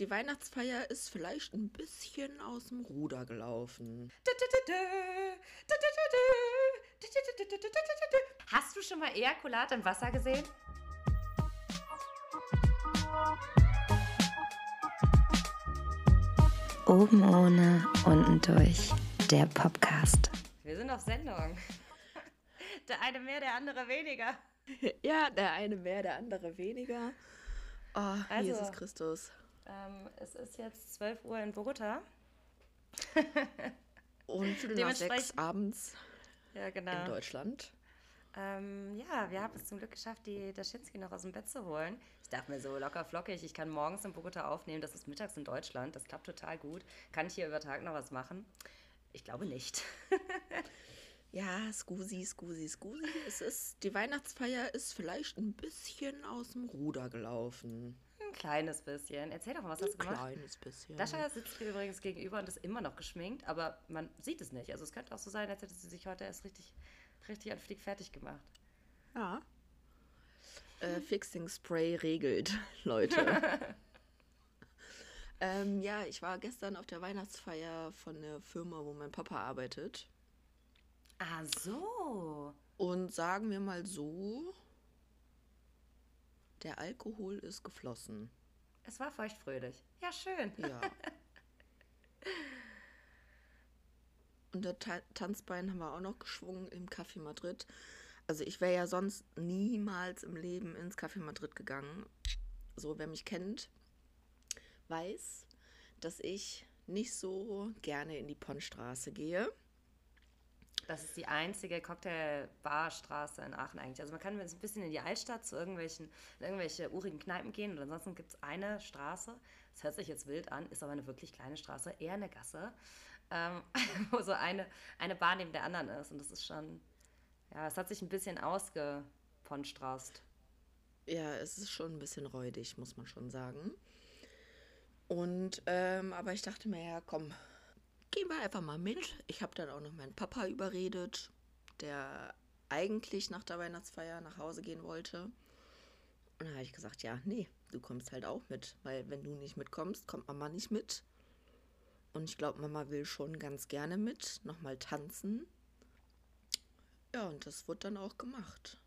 Die Weihnachtsfeier ist vielleicht ein bisschen aus dem Ruder gelaufen. Hast du schon mal Ejakulat im Wasser gesehen? Oben ohne, unten durch. Der Podcast. Wir sind auf Sendung. Der eine mehr, der andere weniger. Ja, der eine mehr, der andere weniger. Oh, Also- Jesus Christus. Ähm, es ist jetzt 12 Uhr in Bogota. Und nach sechs abends Ja, in genau. Deutschland. Ähm, ja, wir haben es zum Glück geschafft, die Daschinski noch aus dem Bett zu holen. Ich dachte mir so locker flockig, ich kann morgens in Bogota aufnehmen, das ist mittags in Deutschland, das klappt total gut. Kann ich hier über Tag noch was machen? Ich glaube nicht. Ja, Scusi, Scusi, Scusi. Es ist, die Weihnachtsfeier ist vielleicht ein bisschen aus dem Ruder gelaufen. Ein kleines bisschen. Erzähl doch mal, was hast du Ein gemacht? kleines bisschen. Dascha sitzt mir übrigens gegenüber und ist immer noch geschminkt, aber man sieht es nicht. Also es könnte auch so sein, als hätte sie sich heute erst richtig, richtig an Flieg fertig gemacht. Ja. Äh, Fixing Spray regelt, Leute. ähm, ja, ich war gestern auf der Weihnachtsfeier von der Firma, wo mein Papa arbeitet. Ah, so. Und sagen wir mal so, der Alkohol ist geflossen. Es war feuchtfröhlich. Ja, schön. Ja. Und der Ta Tanzbein haben wir auch noch geschwungen im Café Madrid. Also ich wäre ja sonst niemals im Leben ins Café Madrid gegangen. So, wer mich kennt, weiß, dass ich nicht so gerne in die Ponnstraße gehe. Das ist die einzige Cocktailbarstraße in Aachen eigentlich. Also man kann ein bisschen in die Altstadt zu irgendwelchen, irgendwelche urigen Kneipen gehen und ansonsten gibt es eine Straße, das hört sich jetzt wild an, ist aber eine wirklich kleine Straße, eher eine Gasse, ähm, wo so eine, eine Bar neben der anderen ist und das ist schon, ja, es hat sich ein bisschen ausgeponstrast. Ja, es ist schon ein bisschen räudig, muss man schon sagen. Und, ähm, aber ich dachte mir, ja, komm, gehen wir einfach mal mit. Ich habe dann auch noch meinen Papa überredet, der eigentlich nach der Weihnachtsfeier nach Hause gehen wollte. Und dann habe ich gesagt, ja, nee, du kommst halt auch mit, weil wenn du nicht mitkommst, kommt Mama nicht mit. Und ich glaube, Mama will schon ganz gerne mit, nochmal tanzen. Ja, und das wurde dann auch gemacht.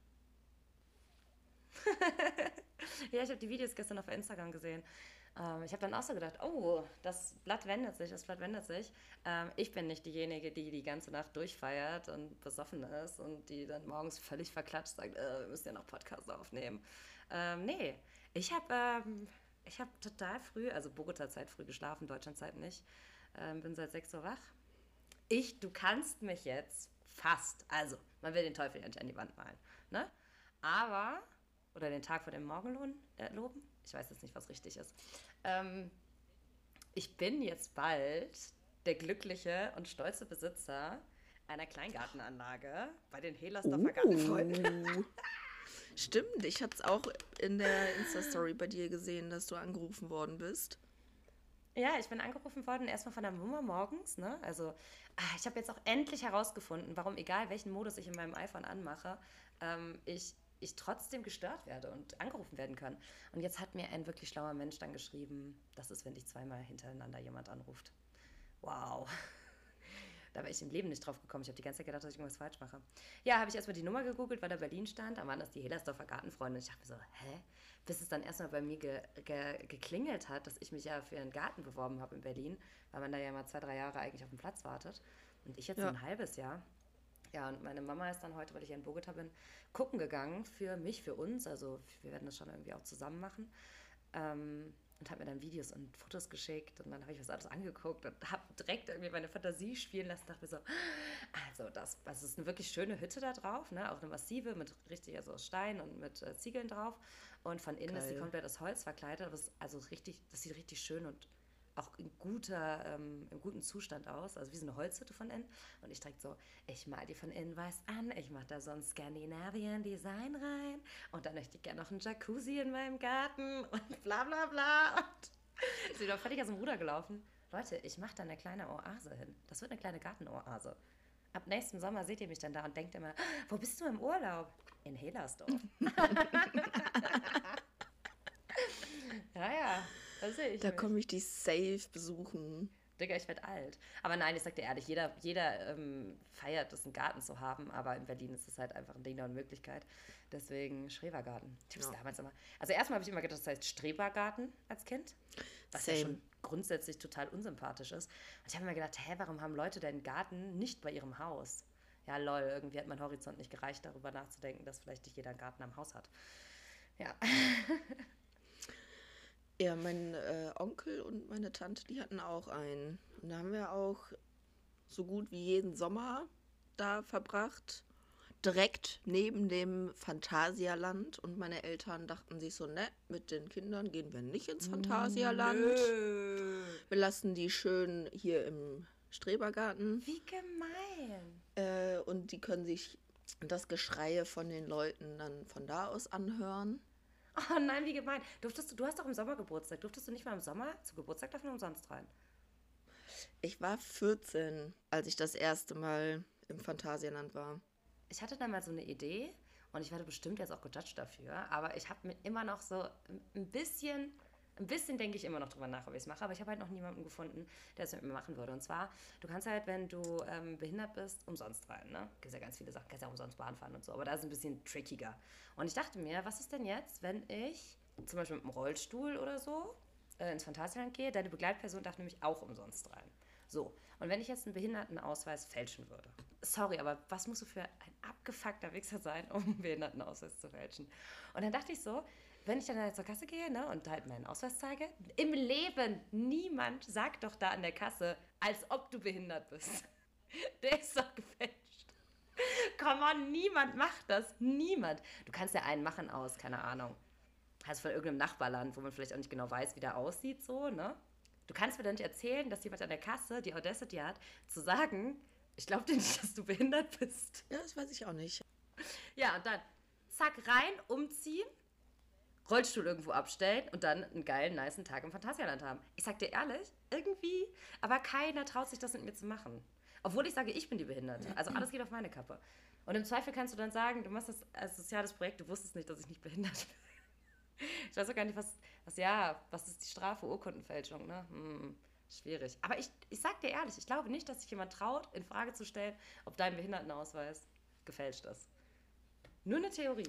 Ja, ich habe die Videos gestern auf Instagram gesehen. Ähm, ich habe dann auch so gedacht, oh, das Blatt wendet sich, das Blatt wendet sich. Ähm, ich bin nicht diejenige, die die ganze Nacht durchfeiert und besoffen ist und die dann morgens völlig verklatscht sagt, äh, wir müssen ja noch Podcast aufnehmen. Ähm, nee, ich habe ähm, ich hab total früh, also Bogota-Zeit früh geschlafen, Deutschland-Zeit nicht. Ähm, bin seit 6 Uhr wach. Ich, du kannst mich jetzt fast, also man will den Teufel ja nicht an die Wand malen, ne? Aber, oder den Tag vor dem Morgenlohn äh, loben, ich weiß jetzt nicht, was richtig ist. Ähm, ich bin jetzt bald der glückliche und stolze Besitzer einer Kleingartenanlage bei den Helersdorfer Gartenfreunden. Uh. Stimmt, ich hatte es auch in der Insta-Story bei dir gesehen, dass du angerufen worden bist. Ja, ich bin angerufen worden, erstmal von der Mama morgens. Ne? Also, ah, ich habe jetzt auch endlich herausgefunden, warum, egal welchen Modus ich in meinem iPhone anmache, ähm, ich, ich trotzdem gestört werde und angerufen werden kann. Und jetzt hat mir ein wirklich schlauer Mensch dann geschrieben, das ist, wenn dich zweimal hintereinander jemand anruft. Wow. Da wäre ich im Leben nicht drauf gekommen. Ich habe die ganze Zeit gedacht, dass ich irgendwas falsch mache. Ja, habe ich erstmal die Nummer gegoogelt, weil da Berlin stand. Da waren das die Helersdorfer Gartenfreunde. Und ich dachte mir so, hä? Bis es dann erstmal bei mir ge ge geklingelt hat, dass ich mich ja für einen Garten beworben habe in Berlin, weil man da ja mal zwei, drei Jahre eigentlich auf dem Platz wartet. Und ich jetzt Ja. so ein halbes Jahr. Ja, und meine Mama ist dann heute, weil ich in Bogota bin, gucken gegangen für mich, für uns. Also wir werden das schon irgendwie auch zusammen machen. Ähm, und hat mir dann Videos und Fotos geschickt und dann habe ich was alles angeguckt und habe direkt irgendwie meine Fantasie spielen lassen. Dachte mir so, also das, das ist eine wirklich schöne Hütte da drauf, ne? auch eine massive mit richtig also aus Stein und mit äh, Ziegeln drauf und von innen ist die Geil. komplett aus Holz verkleidet. Aber es ist also richtig, das sieht richtig schön und auch in guter, ähm, im guten Zustand aus, also wie so eine Holzhütte von innen. Und ich direkt so, ich mal die von innen weiß an, ich mache da so ein Scandinavian Design rein und dann möchte ich gerne noch einen Jacuzzi in meinem Garten und bla bla bla. Und ist wieder völlig aus dem Ruder gelaufen. Leute, ich mache da eine kleine Oase hin. Das wird eine kleine Gartenoase. Ab nächsten Sommer seht ihr mich dann da und denkt immer, wo bist du im Urlaub? In Helersdorf. ja, ja. Da sehe ich Da komme ich dich safe besuchen. Digga, ich werde alt. Aber nein, ich sag dir ehrlich, jeder, jeder ähm, feiert es, einen Garten zu haben, aber in Berlin ist es halt einfach ein Ding der Unmöglichkeit. Deswegen Schrebergarten. Ich hab's Ja. damals immer. Also erstmal habe ich immer gedacht, das heißt Strebergarten als Kind. Was ja Same. schon grundsätzlich total unsympathisch ist. Und ich habe mir gedacht, hä, warum haben Leute denn Garten nicht bei ihrem Haus? Ja, lol, irgendwie hat mein Horizont nicht gereicht, darüber nachzudenken, dass vielleicht nicht jeder einen Garten am Haus hat. Ja. Ja, mein äh, Onkel und meine Tante, die hatten auch einen. Und da haben wir auch so gut wie jeden Sommer da verbracht. Direkt neben dem Phantasialand. Und meine Eltern dachten sich so, ne, mit den Kindern gehen wir nicht ins Phantasialand. Wir lassen die schön hier im Strebergarten. Wie gemein. Äh, und die können sich das Geschreie von den Leuten dann von da aus anhören. Oh nein, wie gemein. Durftest du, du hast doch im Sommer Geburtstag. Durftest du nicht mal im Sommer zu Geburtstag davon umsonst rein? Ich war 14, als ich das erste Mal im Phantasialand war. Ich hatte da mal so eine Idee und ich werde bestimmt jetzt auch gejudged dafür, aber ich habe mir immer noch so ein bisschen, ein bisschen denke ich immer noch drüber nach, ob ich es mache, aber ich habe halt noch niemanden gefunden, der es mit mir machen würde. Und zwar, du kannst halt, wenn du ähm, behindert bist, umsonst rein, ne? Gibt ja ganz viele Sachen, kannst ja umsonst Bahn fahren und so, aber da ist ein bisschen trickiger. Und ich dachte mir, was ist denn jetzt, wenn ich zum Beispiel mit einem Rollstuhl oder so äh, ins Phantasialand gehe, deine Begleitperson darf nämlich auch umsonst rein. So, und wenn ich jetzt einen Behindertenausweis fälschen würde, sorry, aber was musst du für ein abgefuckter Wichser sein, um einen Behindertenausweis zu fälschen? Und dann dachte ich so, wenn ich dann halt zur Kasse gehe ne, und halt meinen Ausweis zeige, im Leben niemand sagt doch da an der Kasse, als ob du behindert bist. Der ist doch gefälscht. Come on, niemand macht das. Niemand. Du kannst ja einen machen aus, keine Ahnung. Also von irgendeinem Nachbarland, wo man vielleicht auch nicht genau weiß, wie der aussieht, so, ne? Du kannst mir doch nicht erzählen, dass jemand an der Kasse die Audacity hat, zu sagen, ich glaube dir nicht, dass du behindert bist. Ja, das weiß ich auch nicht. Ja, und dann zack, rein, umziehen, Rollstuhl irgendwo abstellen und dann einen geilen, niceen Tag im Phantasialand haben. Ich sag dir ehrlich, irgendwie, aber keiner traut sich das mit mir zu machen. Obwohl ich sage, ich bin die Behinderte. Also alles geht auf meine Kappe. Und im Zweifel kannst du dann sagen, du machst das als soziales Projekt, du wusstest nicht, dass ich nicht behindert bin. Ich weiß auch gar nicht, was, was ja, was ist die Strafe? Urkundenfälschung, ne? Hm, schwierig. Aber ich, ich sag dir ehrlich, ich glaube nicht, dass sich jemand traut, in Frage zu stellen, ob dein Behindertenausweis gefälscht ist. Nur eine Theorie.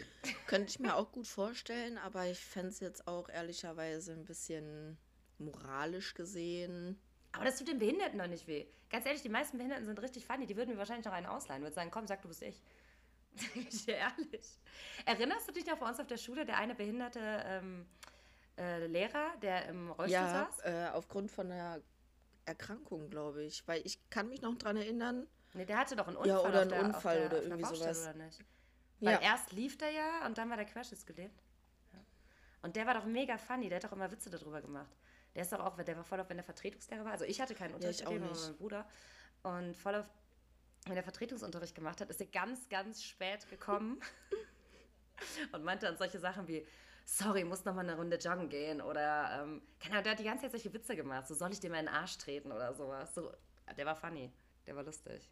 Könnte ich mir auch gut vorstellen, aber ich fände es jetzt auch ehrlicherweise ein bisschen moralisch gesehen. Aber das tut den Behinderten doch nicht weh. Ganz ehrlich, die meisten Behinderten sind richtig funny. Die würden mir wahrscheinlich noch einen ausleihen. Würden sagen, komm, sag, du bist ich. Sag ich dir ehrlich. Erinnerst du dich noch bei uns auf der Schule, der eine behinderte ähm, äh, Lehrer, der im Rollstuhl Ja, saß? äh, aufgrund von einer Erkrankung, glaube ich. Weil ich kann mich noch dran erinnern. Nee, der hatte doch einen Unfall. Ja, oder einen der, Unfall auf der, oder irgendwie sowas. Oder nicht? Weil Ja. erst lief der ja und dann war der querschnittsgelähmt. Ja. Und der war doch mega funny, der hat doch immer Witze darüber gemacht. Der ist doch auch, der war voll auf, wenn der Vertretungslehrer war. Also ich hatte keinen Unterricht ich mit dem, auch nicht. mein Bruder. Und voll auf, wenn er Vertretungsunterricht gemacht hat, ist er ganz, ganz spät gekommen und meinte dann solche Sachen wie, sorry, muss noch mal eine Runde joggen gehen oder, ähm, keine Ahnung, der hat die ganze Zeit solche Witze gemacht, so soll ich dir mal in den Arsch treten oder sowas. So, der war funny, der war lustig.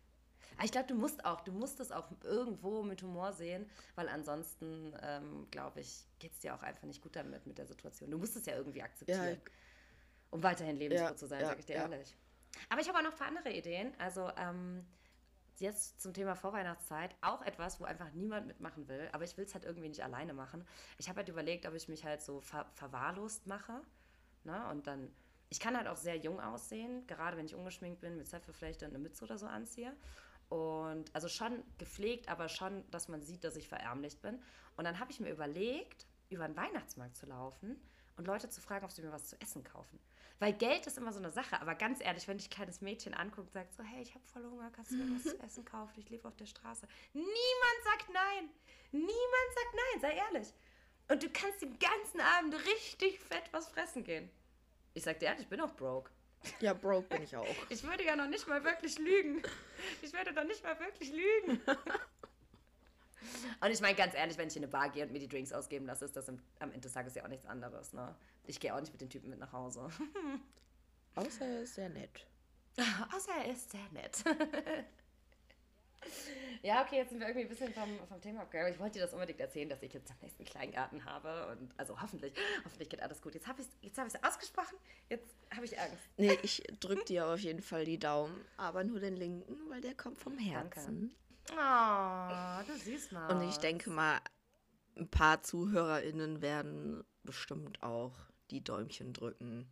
Aber ich glaube, du musst auch, du musst es auch irgendwo mit Humor sehen, weil ansonsten, ähm, glaube ich, geht es dir auch einfach nicht gut damit, mit der Situation. Du musst es ja irgendwie akzeptieren, Ja. um weiterhin lebensfroh Ja, zu sein, ja, sage ich dir ehrlich. Aber ich habe auch noch ein paar andere Ideen. Also ähm, jetzt zum Thema Vorweihnachtszeit auch etwas, wo einfach niemand mitmachen will, aber ich will es halt irgendwie nicht alleine machen. Ich habe halt überlegt, ob ich mich halt so ver verwahrlost mache. Ne? Und dann, ich kann halt auch sehr jung aussehen, gerade wenn ich ungeschminkt bin, mit Zöpfe vielleicht dann eine Mütze oder so anziehe. Und also schon gepflegt, aber schon, dass man sieht, dass ich verärmlicht bin. Und dann habe ich mir überlegt, über den Weihnachtsmarkt zu laufen und Leute zu fragen, ob sie mir was zu essen kaufen. Weil Geld ist immer so eine Sache, aber ganz ehrlich, wenn dich ein kleines Mädchen anguckt und sagt so, hey, ich habe voll Hunger, kannst du mir was zu essen kaufen? Ich lebe auf der Straße. Niemand sagt nein. Niemand sagt nein, sei ehrlich. Und du kannst den ganzen Abend richtig fett was fressen gehen. Ich sag dir ehrlich, ich bin auch broke. Ja, broke bin ich auch. Ich würde ja noch nicht mal wirklich lügen. Ich würde doch nicht mal wirklich lügen. Und ich meine ganz ehrlich, wenn ich in eine Bar gehe und mir die Drinks ausgeben lasse, ist das im, am Ende des Tages ja auch nichts anderes. Ne? Ich gehe auch nicht mit den Typen mit nach Hause. Außer er ist sehr nett. Außer er ist sehr nett. Ja, okay, jetzt sind wir irgendwie ein bisschen vom, vom Thema abgegangen. Ich wollte dir das unbedingt erzählen, dass ich jetzt am nächsten Kleingarten habe. Und also hoffentlich, hoffentlich geht alles gut. Jetzt habe ich es hab ausgesprochen, jetzt habe ich Angst. Nee, ich drück dir auf jeden Fall die Daumen, aber nur den linken, weil der kommt vom Herzen. Oh, du siehst mal. Und ich denke mal, ein paar ZuhörerInnen werden bestimmt auch die Däumchen drücken.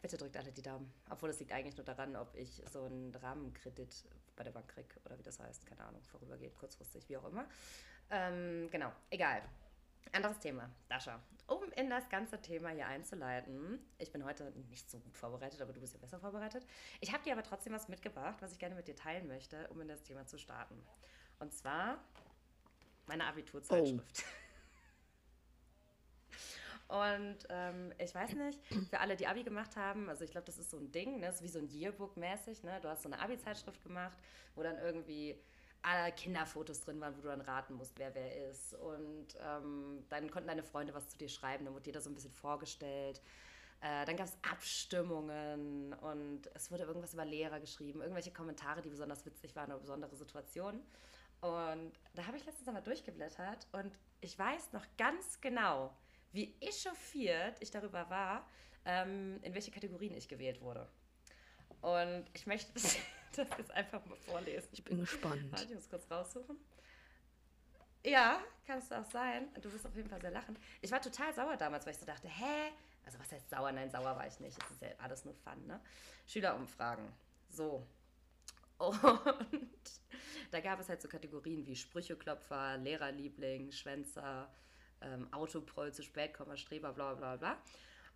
Bitte drückt alle die Daumen. Obwohl es liegt eigentlich nur daran, ob ich so einen Rahmenkredit bei der Bank kriege oder wie das heißt. Keine Ahnung, vorübergeht, kurzfristig, wie auch immer. Ähm, genau, egal. Anderes Thema. Dasha, um in das ganze Thema hier einzuleiten, ich bin heute nicht so gut vorbereitet, aber du bist ja besser vorbereitet. Ich habe dir aber trotzdem was mitgebracht, was ich gerne mit dir teilen möchte, um in das Thema zu starten. Und zwar meine Abiturzeitschrift. Und ähm, ich weiß nicht, für alle, die Abi gemacht haben, also ich glaube, das ist so ein Ding, ne? das ist wie so ein Yearbook-mäßig. Ne? Du hast so eine Abi-Zeitschrift gemacht, wo dann irgendwie alle Kinderfotos drin waren, wo du dann raten musst, wer wer ist. Und ähm, dann konnten deine Freunde was zu dir schreiben, dann wurde dir da so ein bisschen vorgestellt. Äh, dann gab es Abstimmungen und es wurde irgendwas über Lehrer geschrieben, irgendwelche Kommentare, die besonders witzig waren oder besondere Situationen. Und da habe ich letztens einmal durchgeblättert und ich weiß noch ganz genau, wie echauffiert ich darüber war, ähm, in welche Kategorien ich gewählt wurde. Und ich möchte das, das jetzt einfach mal vorlesen. Ich bin gespannt. Warte, ich muss kurz raussuchen. Ja, kann es auch sein. Du wirst auf jeden Fall sehr lachen. Ich war total sauer damals, weil ich so dachte, hä? Also was heißt sauer? Nein, sauer war ich nicht. Es ist ja alles nur Fun, ne? Schülerumfragen. So. Und da gab es halt so Kategorien wie Sprücheklopfer, Lehrerliebling, Schwänzer, ähm, Autoproll zu spät, Komma, Streber, bla bla bla.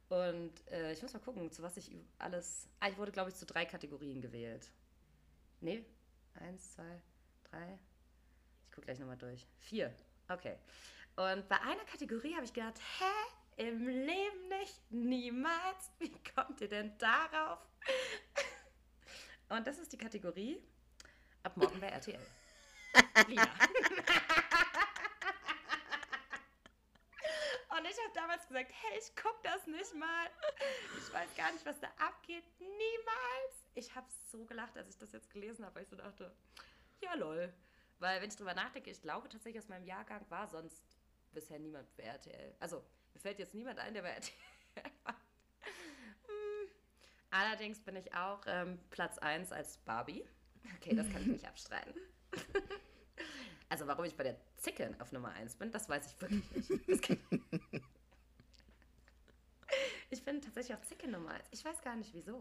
Und äh, ich muss mal gucken, zu was ich alles. Ah, ich wurde, glaube ich, zu drei Kategorien gewählt. Nee, eins, zwei, drei. Ich gucke gleich nochmal durch. Vier. Okay. Und bei einer Kategorie habe ich gedacht, hä? Im Leben nicht? Niemals? Wie kommt ihr denn darauf? Und das ist die Kategorie ab morgen bei RTL. Lina. Und ich habe damals gesagt, hey, ich gucke das nicht mal. Ich weiß gar nicht, was da abgeht. Niemals. Ich habe so gelacht, als ich das jetzt gelesen habe, weil ich so dachte, ja lol. Weil wenn ich drüber nachdenke, ich glaube tatsächlich aus meinem Jahrgang war sonst bisher niemand bei RTL. Also, mir fällt jetzt niemand ein, der bei RTL war. Hm. Allerdings bin ich auch ähm, Platz 1 als Barbie. Okay, das kann ich nicht abstreiten. Also warum ich bei der Zicke auf Nummer 1 bin, das weiß ich wirklich nicht. Ich bin tatsächlich auch Zicke Nummer 1. Ich weiß gar nicht wieso.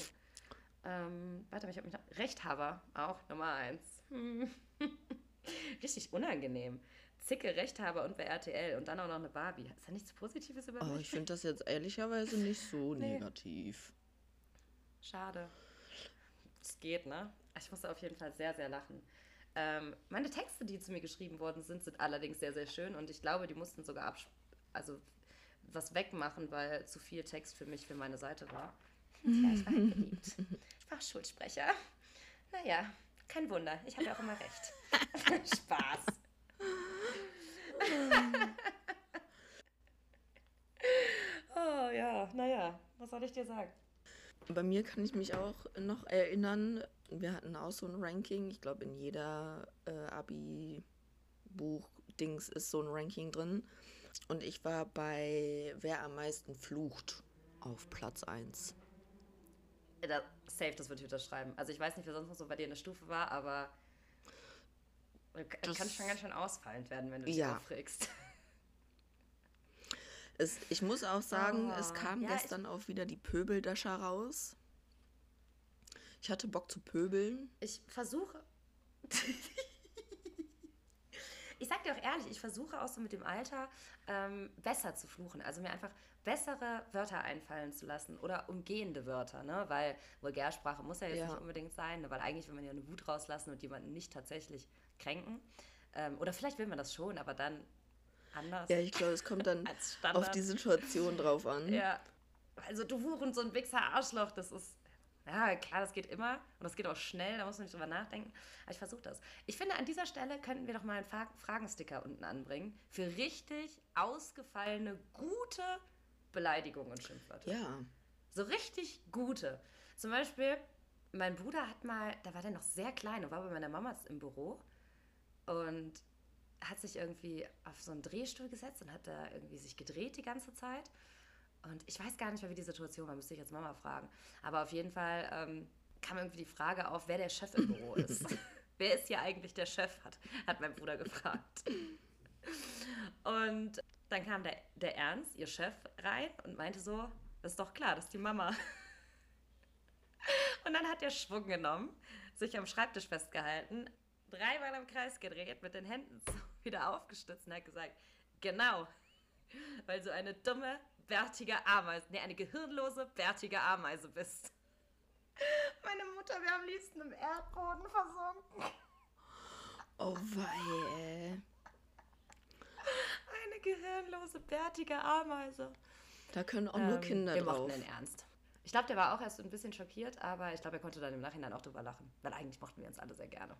Ähm, warte mal, ich habe mich noch... Rechthaber, auch Nummer 1. Richtig unangenehm. Zicke, Rechthaber und bei RTL und dann auch noch eine Barbie. Ist da nichts Positives über Oh, mich? ich finde das jetzt ehrlicherweise nicht so Nee. negativ. Schade. Es geht, ne? Ich musste auf jeden Fall sehr, sehr lachen. Ähm, meine Texte, die zu mir geschrieben worden sind, sind allerdings sehr, sehr schön und ich glaube, die mussten sogar abs also was wegmachen, weil zu viel Text für mich für meine Seite war. Ja, ich war geliebt. Ich war Schulsprecher. Naja, kein Wunder. Ich habe ja auch immer recht. Spaß. oh ja, naja, was soll ich dir sagen? Bei mir kann ich mich auch noch erinnern, wir hatten auch so ein Ranking. Ich glaube, in jeder äh, Abi-Buch-Dings ist so ein Ranking drin. Und ich war bei Wer am meisten flucht auf Platz 1. Da, safe, das würde ich unterschreiben. Also ich weiß nicht, wer sonst noch so bei dir in der Stufe war, aber kann Das- kann schon ganz schön ausfallend werden, wenn du dich Ja. aufregst. Es, ich muss auch sagen, es Oh, kam ja, gestern auch wieder die Pöbeldascher raus. Ich hatte Bock zu pöbeln. Ich versuche. ich sag dir auch ehrlich, ich versuche auch so mit dem Alter ähm, besser zu fluchen. Also mir einfach bessere Wörter einfallen zu lassen oder umgehende Wörter, ne? Weil Vulgärsprache muss ja jetzt Ja. nicht unbedingt sein, ne? weil eigentlich will man ja eine Wut rauslassen und jemanden nicht tatsächlich kränken. Ähm, oder vielleicht will man das schon, aber dann anders. Ja, ich glaube, es kommt dann auf die Situation drauf an. Ja. Also du Huren, so ein Wichser Arschloch, das ist. Ja, klar, das geht immer und das geht auch schnell, da muss man nicht drüber nachdenken. Aber ich versuche das. Ich finde, an dieser Stelle könnten wir doch mal einen Fra Fragensticker unten anbringen für richtig ausgefallene, gute Beleidigungen und Schimpfwörter. Ja. So richtig gute. Zum Beispiel, mein Bruder hat mal, da war der noch sehr klein und war bei meiner Mama im Büro. und hat sich irgendwie auf so einen Drehstuhl gesetzt und hat da irgendwie sich gedreht die ganze Zeit. Und ich weiß gar nicht mehr, wie die Situation war, müsste ich jetzt Mama fragen. Aber auf jeden Fall ähm, kam irgendwie die Frage auf, wer der Chef im Büro ist. wer ist hier eigentlich der Chef, hat, hat mein Bruder gefragt. Und dann kam der, der Ernst, ihr Chef, rein und meinte so, das ist doch klar, das ist die Mama. Und dann hat er Schwung genommen, sich am Schreibtisch festgehalten, dreimal im Kreis gedreht, mit den Händen so wieder aufgestützt und hat gesagt, genau, weil du eine dumme, bärtige Ameise, nee, eine gehirnlose, bärtige Ameise bist. Meine Mutter wäre am liebsten im Erdboden versunken. Oh wei. Eine gehirnlose, bärtige Ameise. Da können auch nur Ähm, Kinder wir drauf. mochten den Ernst. Ich glaube, der war auch erst ein bisschen schockiert, aber ich glaube, er konnte dann im Nachhinein auch drüber lachen, weil eigentlich mochten wir uns alle sehr gerne.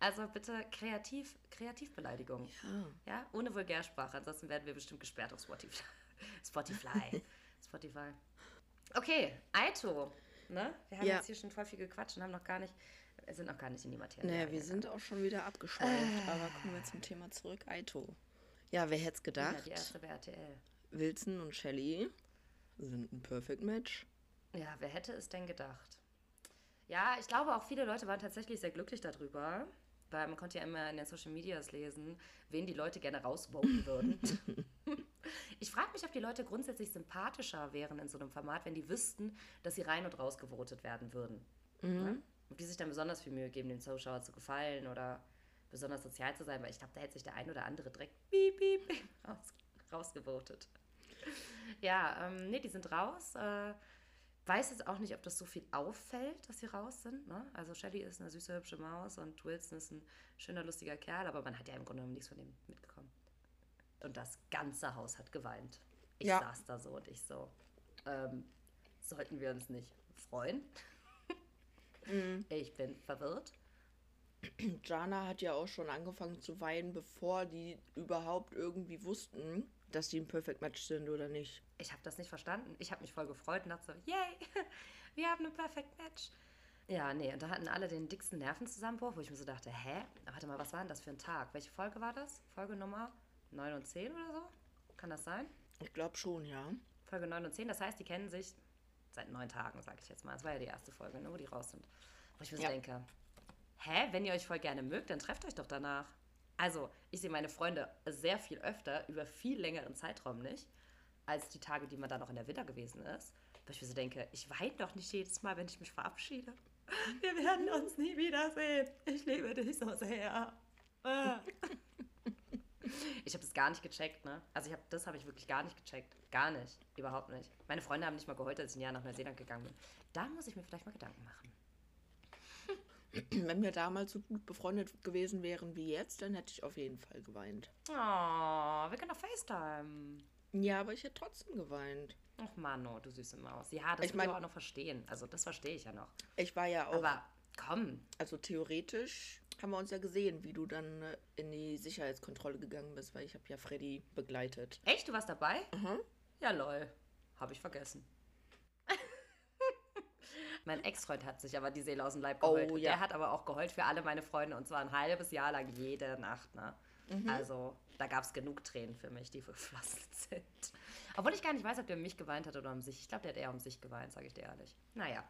Also bitte kreativ, Kreativbeleidigung. Ja. Ja, ohne Vulgärsprache, ansonsten werden wir bestimmt gesperrt auf Spotify. Spotify. Spotify. Okay, Aito. Ne? Wir haben Ja. jetzt hier schon voll viel gequatscht und haben noch gar nicht, sind noch gar nicht in die Materie. Naja, wir sind auch schon wieder abgeschweift. Aber kommen wir zum Thema zurück. Aito. Ja, wer hätte es ja, gedacht? die erste bei RTL. Wilson und Shelley sind ein Perfect Match. Ja, wer hätte es denn gedacht? Ja, ich glaube auch viele Leute waren tatsächlich sehr glücklich darüber, weil man konnte ja immer in den Social Medias lesen, wen die Leute gerne rausvoten würden. ich frage mich, ob die Leute grundsätzlich sympathischer wären in so einem Format, wenn die wüssten, dass sie rein und raus gewotet werden würden. Ne? Ob die sich dann besonders viel Mühe geben, den Zuschauer zu gefallen oder besonders sozial zu sein, weil ich glaube, da hätte sich der ein oder andere direkt piep, piep, piep raus, rausgevotet. Ja, ähm, nee, die sind raus. Äh, weiß jetzt auch nicht, ob das so viel auffällt, dass sie raus sind. Ne? Also Shelly ist eine süße, hübsche Maus und Wilson ist ein schöner, lustiger Kerl, aber man hat ja im Grunde genommen nichts von dem mitbekommen. Und das ganze Haus hat geweint. Ich Ja. saß da so und ich so, ähm, sollten wir uns nicht freuen? Ich bin verwirrt. Jana hat ja auch schon angefangen zu weinen, bevor die überhaupt irgendwie wussten, dass die ein Perfect Match sind oder nicht. Ich habe das nicht verstanden. Ich habe mich voll gefreut und dachte so, yay, wir haben ein Perfect Match. Ja, nee, und da hatten alle den dicksten Nervenzusammenbruch, wo ich mir so dachte, hä? Warte mal, was war denn das für ein Tag? Welche Folge war das? Folge Nummer 9 und 10 oder so? Kann das sein? Ich glaube schon, ja. Folge 9 und 10, das heißt, die kennen sich seit neun Tagen, sage ich jetzt mal. Das war ja die erste Folge, ne, wo die raus sind. Wo ich mir so Ja. denke, hä, wenn ihr euch voll gerne mögt, dann trefft euch doch danach. Also, ich sehe meine Freunde sehr viel öfter, über viel längeren Zeitraum nicht, als die Tage, die man da noch in der Villa gewesen ist. Weil ich mir so denke, ich weine doch nicht jedes Mal, wenn ich mich verabschiede. Wir werden uns nie wiedersehen. Ich liebe dich so sehr. Ah. Ich habe das gar nicht gecheckt, ne? Also ich habe das habe ich wirklich gar nicht gecheckt. Gar nicht. Überhaupt nicht. Meine Freunde haben nicht mal geheult, als ich ein Jahr nach Neuseeland gegangen bin. Da muss ich mir vielleicht mal Gedanken machen. Wenn wir damals so gut befreundet gewesen wären wie jetzt, dann hätte ich auf jeden Fall geweint. Oh, wir können doch FaceTime. Ja, aber ich hätte trotzdem geweint. Ach Mano, du süße Maus. Ja, das Ich ich mein- ich auch noch verstehen. Also das verstehe ich ja noch. Ich war ja auch, Aber komm, also theoretisch haben wir uns ja gesehen, wie du dann äh, in die Sicherheitskontrolle gegangen bist, weil ich habe ja Freddy begleitet. echt, du warst dabei? Mhm. Ja, lol. Habe ich vergessen. Mein Ex-Freund hat sich aber die Seele aus dem Leib Oh, geheult. Und ja. Der hat aber auch geheult für alle meine Freunde und zwar ein halbes Jahr lang jede Nacht. Ne? Mhm. Also da gab es genug Tränen für mich, die geflossen sind. Obwohl ich gar nicht weiß, ob der um mich geweint hat oder um sich. Ich glaube, der hat eher um sich geweint, sage ich dir ehrlich. Naja,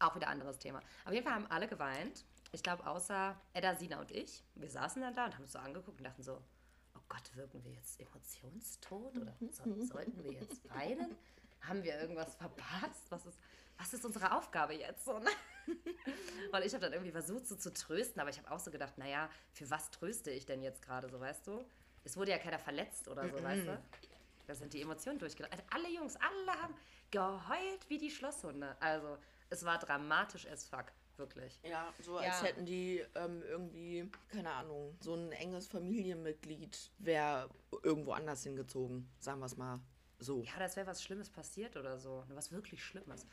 auch wieder anderes Thema. Auf jeden Fall haben alle geweint. Ich glaube, außer Edda, Sina und ich. Wir saßen dann da und haben uns so angeguckt und dachten so, oh Gott, wirken wir jetzt emotionstot oder so, sollten wir jetzt weinen? Haben wir irgendwas verpasst? Was ist, was ist unsere Aufgabe jetzt? So, ne? Und ich habe dann irgendwie versucht, so zu trösten, aber ich habe auch so gedacht, naja, für was tröste ich denn jetzt gerade so, weißt du? Es wurde ja keiner verletzt oder so, weißt du? Da sind die Emotionen durchgelaufen. Also alle Jungs, alle haben geheult wie die Schlosshunde. Also, es war dramatisch as fuck, wirklich. Ja, so als Ja. hätten die ähm, irgendwie, keine Ahnung, so ein enges Familienmitglied wäre irgendwo anders hingezogen. Sagen wir es mal so. Ja, das wäre was Schlimmes passiert oder so. Was wirklich Schlimmes.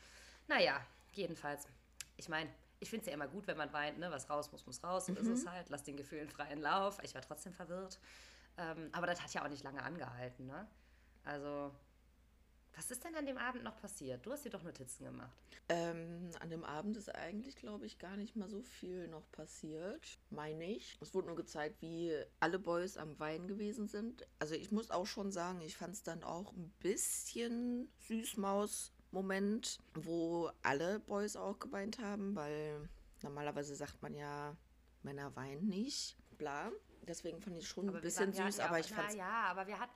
Naja, jedenfalls. Ich meine, ich finde es ja immer gut, wenn man weint, ne? Was raus muss, muss raus. So ist es halt. Lass den Gefühlen freien Lauf. Ich war trotzdem verwirrt. Ähm, aber das hat ja auch nicht lange angehalten, ne? Also, Was ist denn an dem Abend noch passiert? Du hast dir doch Notizen gemacht. Ähm, an dem Abend ist eigentlich, glaube ich, gar nicht mal so viel noch passiert, meine ich. Es wurde nur gezeigt, wie alle Boys am Wein gewesen sind. Also ich muss auch schon sagen, ich fand es dann auch ein bisschen Süßmaus-Moment, wo alle Boys auch geweint haben, weil normalerweise sagt man ja, Männer weinen nicht, bla. Deswegen fand ich schon ein wir bisschen waren- süß, hatten aber ja ich auch- fand Ja, aber wir, hat,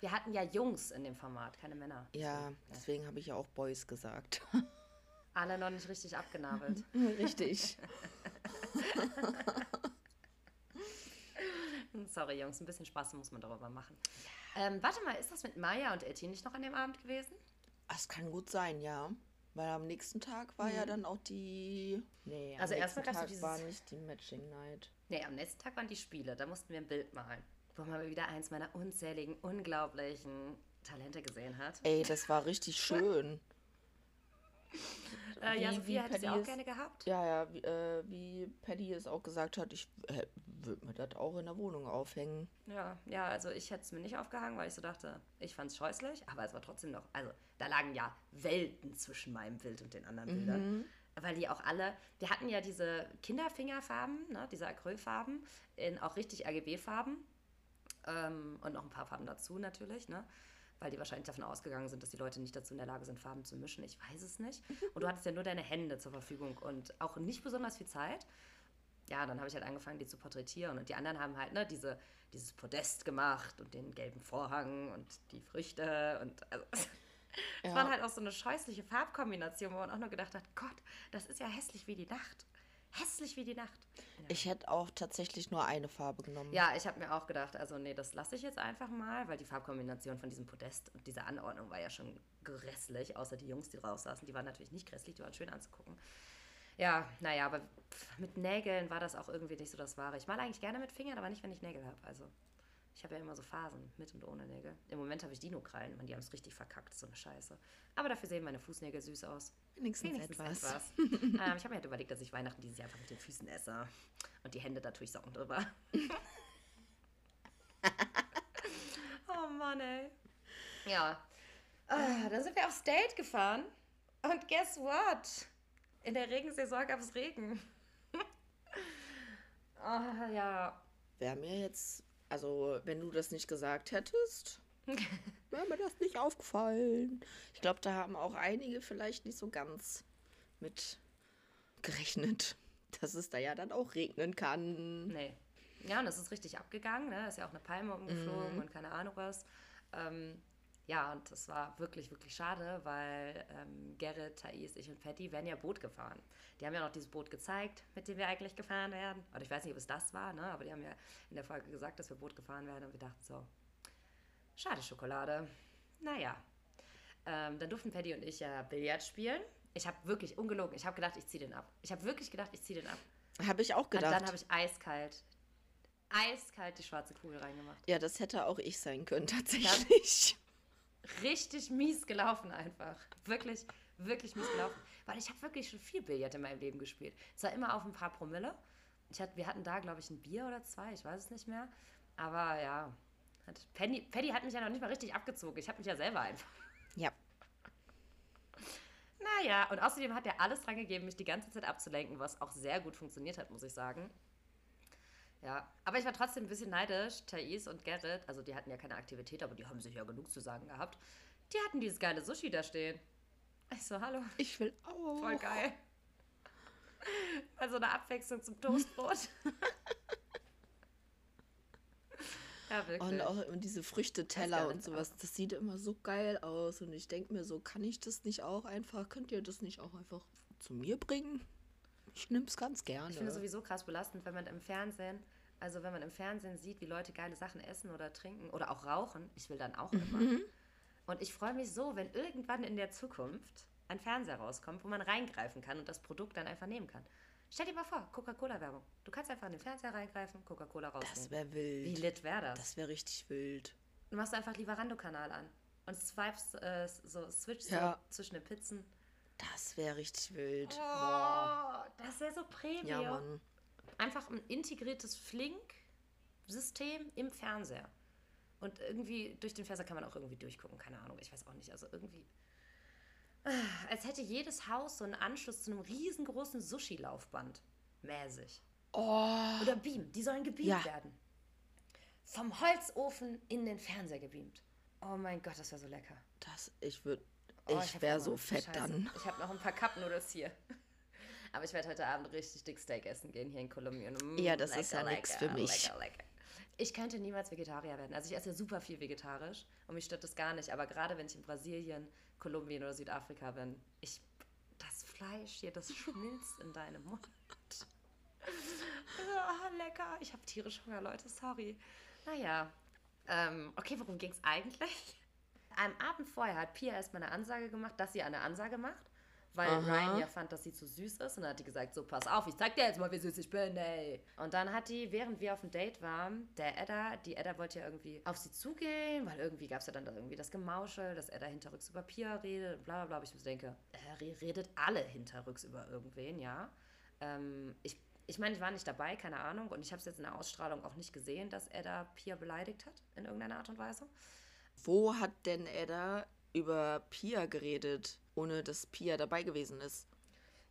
wir hatten ja Jungs in dem Format, keine Männer. Ja, deswegen habe ich ja auch Boys gesagt. Alle noch nicht richtig abgenabelt. Richtig. Sorry, Jungs, ein bisschen Spaß muss man darüber machen. Ähm, warte mal, ist das mit Maya und Etty nicht noch an dem Abend gewesen? Das kann gut sein, ja. Weil am nächsten Tag war ja dann auch die. Nee, am Mhm. Also erstmal nächsten Tag dieses- war nicht die Matching Night. Nee, am nächsten Tag waren die Spiele. Da mussten wir ein Bild malen. Wo man wieder eins meiner unzähligen, unglaublichen Talente gesehen hat. Ey, das war richtig schön. Äh, ja, Wie- Sophia wie hätte sie auch gerne gehabt. Ja, ja, wie, äh, wie Paddy es auch gesagt hat, ich äh, würde mir das auch in der Wohnung aufhängen. Ja, ja, also ich hätte es mir nicht aufgehangen, weil ich so dachte, ich fand es scheußlich, aber es war trotzdem noch, also da lagen ja Welten zwischen meinem Bild und den anderen Bildern. Weil die auch alle, wir hatten ja diese Kinderfingerfarben, ne, diese Acrylfarben, in auch richtig RGB-Farben ähm, und noch ein paar Farben dazu natürlich, ne? Weil die wahrscheinlich davon ausgegangen sind, dass die Leute nicht dazu in der Lage sind, Farben zu mischen. Ich weiß es nicht. Und du hattest ja nur deine Hände zur Verfügung und auch nicht besonders viel Zeit ja, dann habe ich halt angefangen, die zu porträtieren. Und die anderen haben halt ne, diese, dieses Podest gemacht und den gelben Vorhang und die Früchte. Und also, es Ja. waren halt auch so eine scheußliche Farbkombination, wo man auch nur gedacht hat, Gott, das ist ja hässlich wie die Nacht. Hässlich wie die Nacht. Ich hätte auch tatsächlich nur eine Farbe genommen. Ja, ich habe mir auch gedacht, also nee, das lasse ich jetzt einfach mal, weil die Farbkombination von diesem Podest und dieser Anordnung war ja schon grässlich, außer die Jungs, die drauf saßen, die waren natürlich nicht grässlich, die waren schön anzugucken. Ja, naja, aber mit Nägeln war das auch irgendwie nicht so das Wahre. Ich male eigentlich gerne mit Fingern, aber nicht, wenn ich Nägel habe. Also, ich habe ja immer so Phasen, mit und ohne Nägel. Im Moment habe ich Dino-Krallen und die haben es richtig verkackt, so eine Scheiße. Aber dafür sehen meine Fußnägel süß aus. Wenigstens, Wenigstens etwas. etwas. ähm, ich habe mir halt überlegt, dass ich Weihnachten dieses Jahr einfach mit den Füßen esse. Und die Hände, da tue ich Socken drüber. oh Mann, ey. Ja. Ah, dann sind wir aufs Date gefahren. Und guess what? In der Regensaison gab es Regen. Ah, ja. Wäre mir jetzt, also wenn du das nicht gesagt hättest, wäre mir das nicht aufgefallen. Ich glaube, da haben auch einige vielleicht nicht so ganz mit gerechnet, dass es da ja dann auch regnen kann. Nee. Ja, und es ist richtig abgegangen. Ne? Da ist ja auch eine Palme umgeflogen und keine Ahnung was. Ähm, ja, und das war wirklich, wirklich schade, weil ähm, Gerrit, Thais, ich und Patty wären ja Boot gefahren. Die haben ja noch dieses Boot gezeigt, mit dem wir eigentlich gefahren werden. Oder ich weiß nicht, ob es das war, ne? aber die haben ja in der Folge gesagt, dass wir Boot gefahren werden. Und wir dachten so, schade Schokolade. Naja. Ähm, dann durften Patty und ich ja Billard spielen. Ich habe wirklich, ungelogen, ich habe gedacht, ich ziehe den ab. Ich habe wirklich gedacht, ich ziehe den ab. Habe ich auch Und dann gedacht. habe ich eiskalt, eiskalt die schwarze Kugel reingemacht. ja, das hätte auch ich sein können, tatsächlich. Richtig mies gelaufen einfach. Wirklich, wirklich mies gelaufen. Weil ich habe wirklich schon viel Billard in meinem Leben gespielt. Es war immer auf ein paar Promille. Ich hatte, wir hatten da, glaube ich, ein Bier oder zwei, ich weiß es nicht mehr. Aber ja, hat, Penny, Paddy hat mich ja noch nicht mal richtig abgezogen. Ich habe mich ja selber einfach. Ja. Naja, und außerdem hat er alles dran gegeben, mich die ganze Zeit abzulenken, was auch sehr gut funktioniert hat, muss ich sagen. Ja, aber ich war trotzdem ein bisschen neidisch. Thais und Gerrit, also die hatten ja keine Aktivität, aber die haben sich ja genug zu sagen gehabt. Die hatten dieses geile Sushi da stehen. Ich so, hallo, Ich will auch. voll geil. Also eine Abwechslung zum Toastbrot. ja, wirklich. Und auch immer diese Früchteteller und sowas, das sieht immer so geil aus. Und ich denke mir so, kann ich das nicht auch einfach, könnt ihr das nicht auch einfach zu mir bringen? Ich nehme es ganz gerne. Ich finde es sowieso krass belastend, wenn man im Fernsehen, also wenn man im Fernsehen sieht, wie Leute geile Sachen essen oder trinken oder auch rauchen. Ich will dann auch immer. Und ich freue mich so, wenn irgendwann in der Zukunft ein Fernseher rauskommt, wo man reingreifen kann und das Produkt dann einfach nehmen kann. Stell dir mal vor, Coca-Cola-Werbung. Du kannst einfach in den Fernseher reingreifen, Coca-Cola rausnehmen. das wäre Wie wild. lit wäre das? Das wäre richtig wild. Du machst einfach Lieferando-Kanal an und swipes, äh, so switchst Ja. so zwischen den Pizzen. Das wäre richtig wild. Oh, das wäre so Premium. Ja, Mann. einfach ein integriertes Flink-System im Fernseher. Und irgendwie durch den Fernseher kann man auch irgendwie durchgucken, keine Ahnung, ich weiß auch nicht. Also irgendwie. Ah, Als hätte jedes Haus so einen Anschluss zu einem riesengroßen Sushi-Laufband. Mäßig. Oh. Oder Beam, die sollen gebeamt Ja. werden. Vom Holzofen in den Fernseher gebeamt. Oh mein Gott, das wäre so lecker. Das, ich würde, Oh, ich hab wäre so fett Scheiße. dann. Ich habe noch ein paar Cup-Noodles hier. Aber ich werde heute Abend richtig dick Steak essen gehen hier in Kolumbien. Mm, Ja, das ist ja nix für mich. Lecker, lecker. Ich könnte niemals Vegetarier werden. Also ich esse super viel vegetarisch und mich stört das gar nicht. Aber gerade wenn ich in Brasilien, Kolumbien oder Südafrika bin, ich, das Fleisch hier, das schmilzt in deinem Mund. Ah, lecker. Ich habe tierisch Hunger, Leute. Sorry. Naja. Ähm, okay, worum ging es eigentlich? Am Abend vorher hat Pia erstmal eine Ansage gemacht, dass sie eine Ansage macht, weil Aha. Ryan ja fand, dass sie zu süß ist. Und dann hat die gesagt, so pass auf, ich zeig dir jetzt mal, wie süß ich bin, ey. Und dann hat die, während wir auf dem Date waren, der Edda, die Edda wollte ja irgendwie auf sie zugehen, weil irgendwie gab es ja dann da irgendwie das Gemauschel, dass Edda hinterrücks über Pia redet und bla bla bla. Ich mir so denke, er redet alle hinterrücks über irgendwen, ja. Ähm, ich ich meine, ich war nicht dabei, keine Ahnung. Und ich habe es jetzt in der Ausstrahlung auch nicht gesehen, dass Edda Pia beleidigt hat, in irgendeiner Art und Weise. Wo hat denn Edda über Pia geredet, ohne dass Pia dabei gewesen ist?